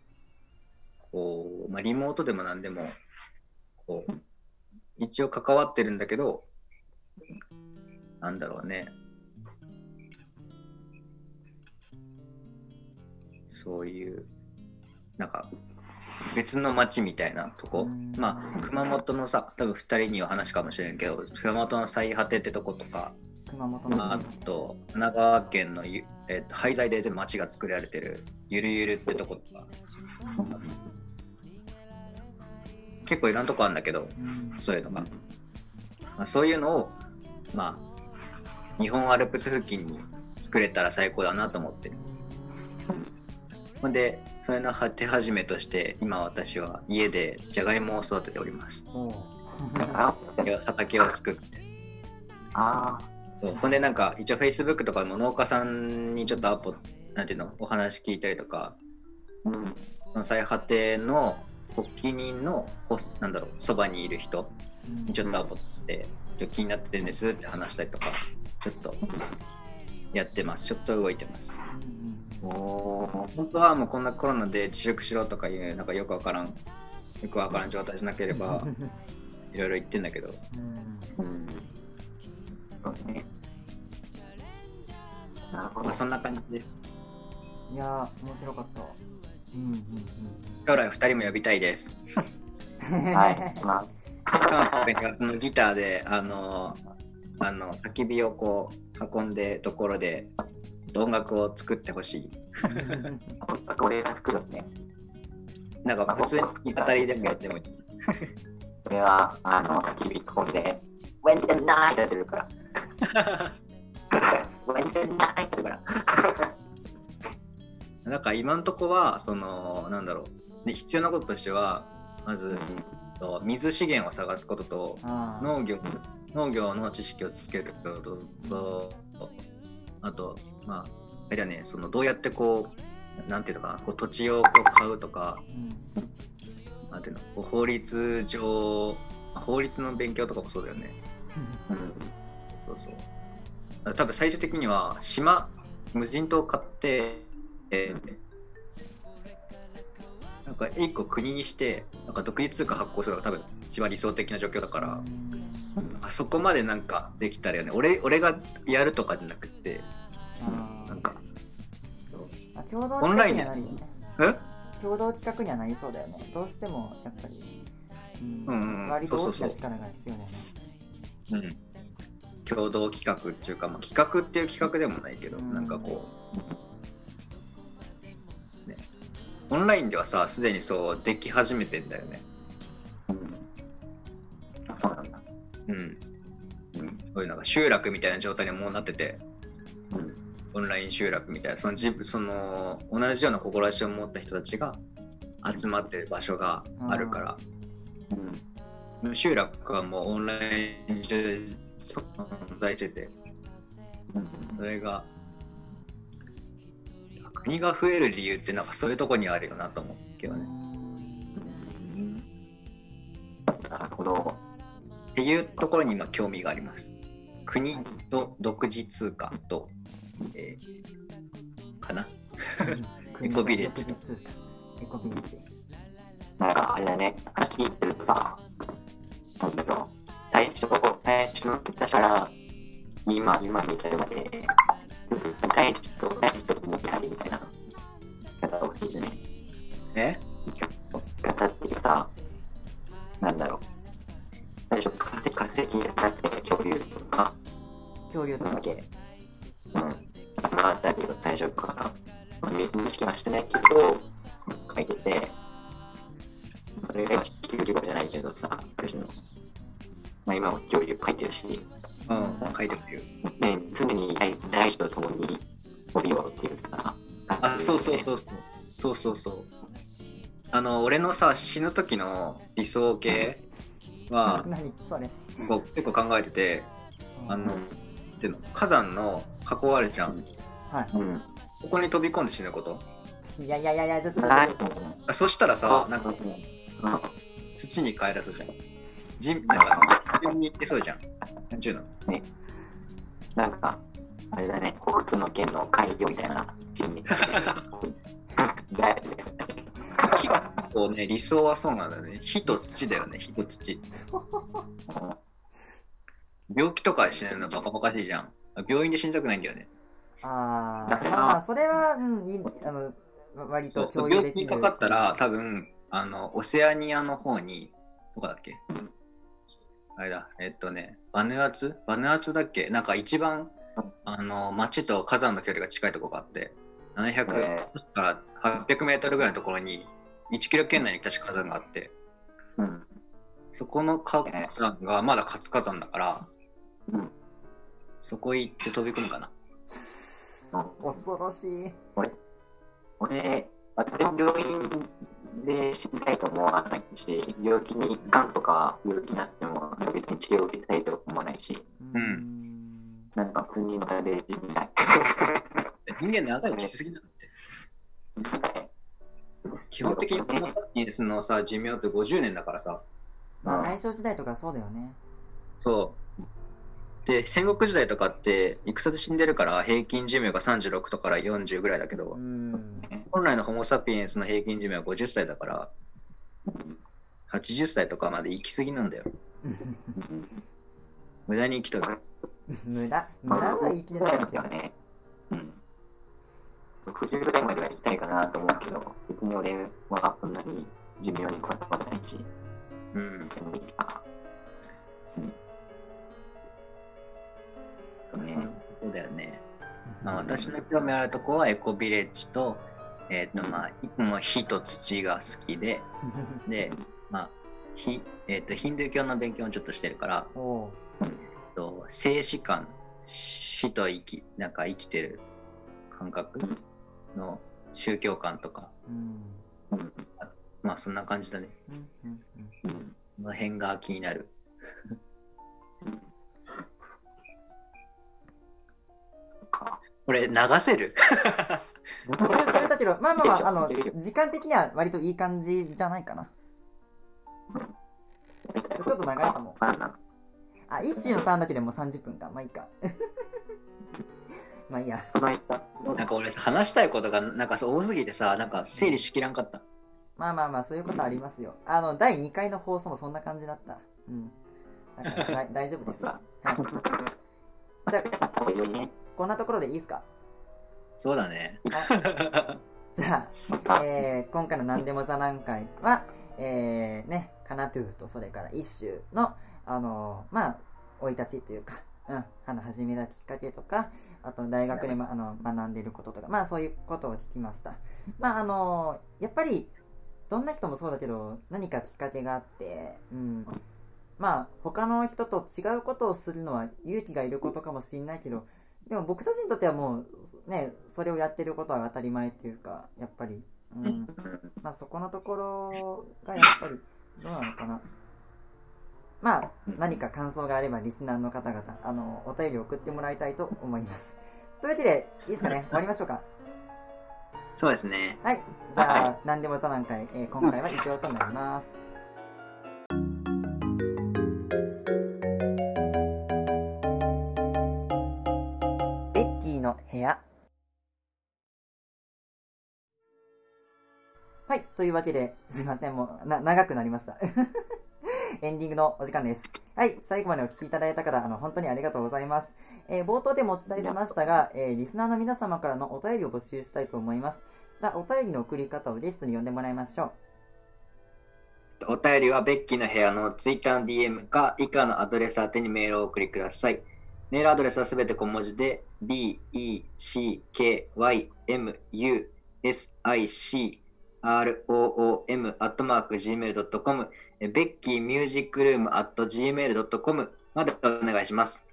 こう、まあ、リモートでも何でもこう一応関わってるんだけどなんだろうね。そういうなんか別の町みたいなとこ。うんまあ熊本のさ多分2人には話かもしれんけど熊本の最果てってとことか。ー熊本のあと神奈川県のゆ、えっと廃材で全部町が作られてるゆるゆるってとことか。結構いろんなとこあるんだけどうん。そういうのが、まあ、そういうのをまあ日本アルプス付近に作れたら最高だなと思ってる。ほんでそれの手始めとして今私は家でじゃがいもを育てております。畑を作って。あそう。ほんでなんか一応 Facebook とかでも農家さんにちょっとアポなんていうのお話聞いたりとかー。うん。その最果ての発起人のホスなんだろうそばにいる人にちょっとアポってちょっと気になってるんですって話したりとかちょっとやってます。ちょっと動いてます。おお。本当はもうこんなコロナで自粛しろとかいうなんかよくわからんよくわからん状態じゃなければ いろいろ言ってんだけどうんうん。そうね。なるほどまあ。そんな感じですいやー面白かったうんうん将来2人も呼びたいですうんはい。まカンペがそのギターであのあの焚き火をこう運んでところで音楽を作ってほしいあ、俺が作るんですね。なんか普通に語りでもやってもいいこれは、あの、焚き火込んで、When the night やってるから。When the night やってるから。なんか今んとこはそのなんだろうで必要なこととしてはまずと水資源を探すことと農業農業の知識をつけることとあとまああれだねそのどうやってこうなんていうのかなこう土地をこう買うとかうんなんていうのこう法律上まあ法律の勉強とかもそうだよね。うん。そうそう。多分最終的には島無人島を買って、えーなんか一個国にしてなんか独立通貨発行するのが多分一番理想的な状況だから、あそこまでなんかできたらよね。俺俺がやるとかじゃなくて。あーなんか。共同オンラインで企画にはなるよね。え？共同企画にはなりそうだよね。どうしてもやっぱり、うん。うんうんうん。割と大きな力が必要だよね。うん。共同企画っていうか、まあ、企画っていう企画でもないけど、うん。なんかこう、ね、オンラインではさすでにそうでき始めてんだよね。あそうなんだ。うん、うん、そういうなんか集落みたいな状態にもうなっててうん。オンライン集落みたいなその自分その同じような志を持った人たちが集まってる場所があるからうん。集落はもうオンライン上で存在しててうん。それが国が増える理由ってなんかそういうとこにあるよなと思うけどね。うんなるほど。っていうところに今興味があります。国と独自通貨と、えーかな？うんエコビレッジ。エコビレッジ。なんかあれだね、話聞いてるとさ、なんだろう、最初、最初の出から、今、今に至るまで、第一と第一と思ってありみたいな。方をしてね、え？方っていう。さ、なんだろう、最初、化石化石にな。って恐竜とか、恐竜とか。だけ、うん、そのあたりを最初から、まあ、見識はしてないけど、書いてて、それが地球規模じゃないけどさ、ある種のまあ、今も恐竜書いてるし、うん、書いてるよ。ね、常に大大地と共に帯をっていうか、あ、そうそうそうそう。そうそうそう。あの、俺のさ、死ぬ時の理想形は、何 それ。こう結構考えてて、あの、っていうの火山の囲われちゃう。はうん。ここに飛び込んで死ぬこと？いいやいやいやちょっと。あそしたらさ、なんかうん土に帰らそうじゃん。地なんか、地面に行ってそうじゃん。なんちゅうの？なんか、あれだね、北斗の剣の海洋みたいな。地に。だ よねこうね、理想はそうなんだよね。火と土だよね、火と土。病気とかで死ぬのバカバカしいじゃん。病院で死にたくないんだよね。ああまあそれはうんあの割と共有病できる気にかかったら多分あのオセアニアの方にどこだっけ？あれだえっとねバヌアツ？バヌアツだっけ？なんか一番あの町と火山の距離が近いとこがあって700えから800メートルぐらいのところに1キロ圏内に確か火山があってーうん。そこの火山がまだ活火山だからうん。そこ行って飛び込むかな恐ろしい俺、私も病院で死にたいと思わないし、病気に、がんとか病気になっても別に治療を受けたいと思わないし、うんなんか普通にのたで死にたい。人間長いのきつすぎなんて基本的にこのニースのさ寿命って50年だからさ。まあ大正時代とかそうだよね。そう。で戦国時代とかって戦で死んでるから平均寿命が36とから40ぐらいだけど、うん。本来のホモ・サピエンスの平均寿命は50歳だから80歳とかまで生きすぎなんだよ。無駄に生きとる。無駄無駄は言い切れないですよ。ね。60ぐらいまでは行きたいかなと思うけど、別に俺はそんなに寿命にこだわらないし、うんでもいいかな。うん。そうね。こだよね、まあ、私の興味あるとこはエコビレッジとえっ、とまあいつも火と土が好きででまあひえっ、とヒンドゥー教の勉強もちょっとしてるからおえっと生死観死と生きなんか生きてる感覚の宗教観とか。うん。うん。まあそんな感じだね。うんうんうん。この辺が気になる。か。これ流せる？途中それだけどまあまあまああの時間的には割といい感じじゃないかな。ちょっと長いかも。まあ一周のターンだけでもう30分か。まあいいかまあいいや。この間、なんか俺話したいことがなんかそう多すぎてさなんか整理しきらんかった。まあまあまあそういうことありますよ。あの第2回の放送もそんな感じだった。うん。だからだ 大丈夫です、はい、じゃあ こんなところでいいですか？そうだね。じゃあ、えー今回の何でも座談会は、えー、ね、カナトゥーとそれから一周の、あのーまあ、生い立ちというか、うん、あの、始めたきっかけとか、あと大学で、ま、あの学んでいることとか、まあそういうことを聞きました。まああのーやっぱり、どんな人もそうだけど、何かきっかけがあって、うん、まあ他の人と違うことをするのは勇気がいることかもしれないけど、でも僕たちにとってはもうねそれをやってることは当たり前っていうかやっぱり、うん、まあそこのところがやっぱりどうなのかなまあ何か感想があればリスナーの方々あのお便り送ってもらいたいと思います。というわけでいいですかね？終わりましょうか。そうですね。はい。じゃあ何でも座談会、えー今回は以上となります。ベッキーの部屋。はい、というわけで、すいません、もう、な、長くなりました。エンディングのお時間です。はい、最後までお聞きいただいた方、あの、本当にありがとうございます。えー冒頭でもお伝えしましたが、えーリスナーの皆様からのお便りを募集したいと思います。じゃあ、お便りの送り方をゲストに呼んでもらいましょう。お便りはベッキーの部屋のツイッターの DM か以下のアドレス宛てにメールをお送りください。メールアドレスはすべて小文字で b, e, ベッキーミュージックルーム at gmail.com までお願いします。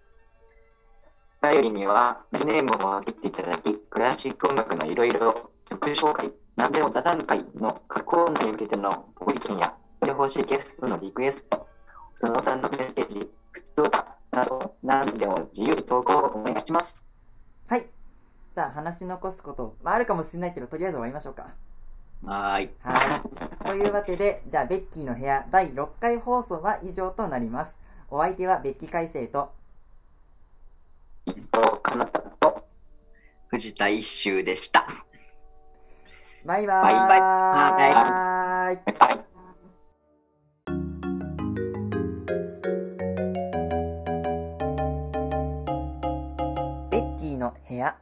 お便りには、ネームを送っていただき、クラシック音楽のいろいろ曲紹介、何でも座談会の過去音に向けてのご意見や、してほしいゲストのリクエスト、その他のメッセージ、普通歌など、何でも自由に投稿をお願いします。はい。じゃあ、話し残すこと、まあ、あるかもしれないけど、とりあえず終わりましょうか。はーい。はい。というわけで、じゃあ、ベッキーの部屋第6回放送は以上となります。お相手はベッキー海星と、一方、かなたと、藤田一周でした。バイバーイ。バイバイバイバイバイ。ベッキーの部屋。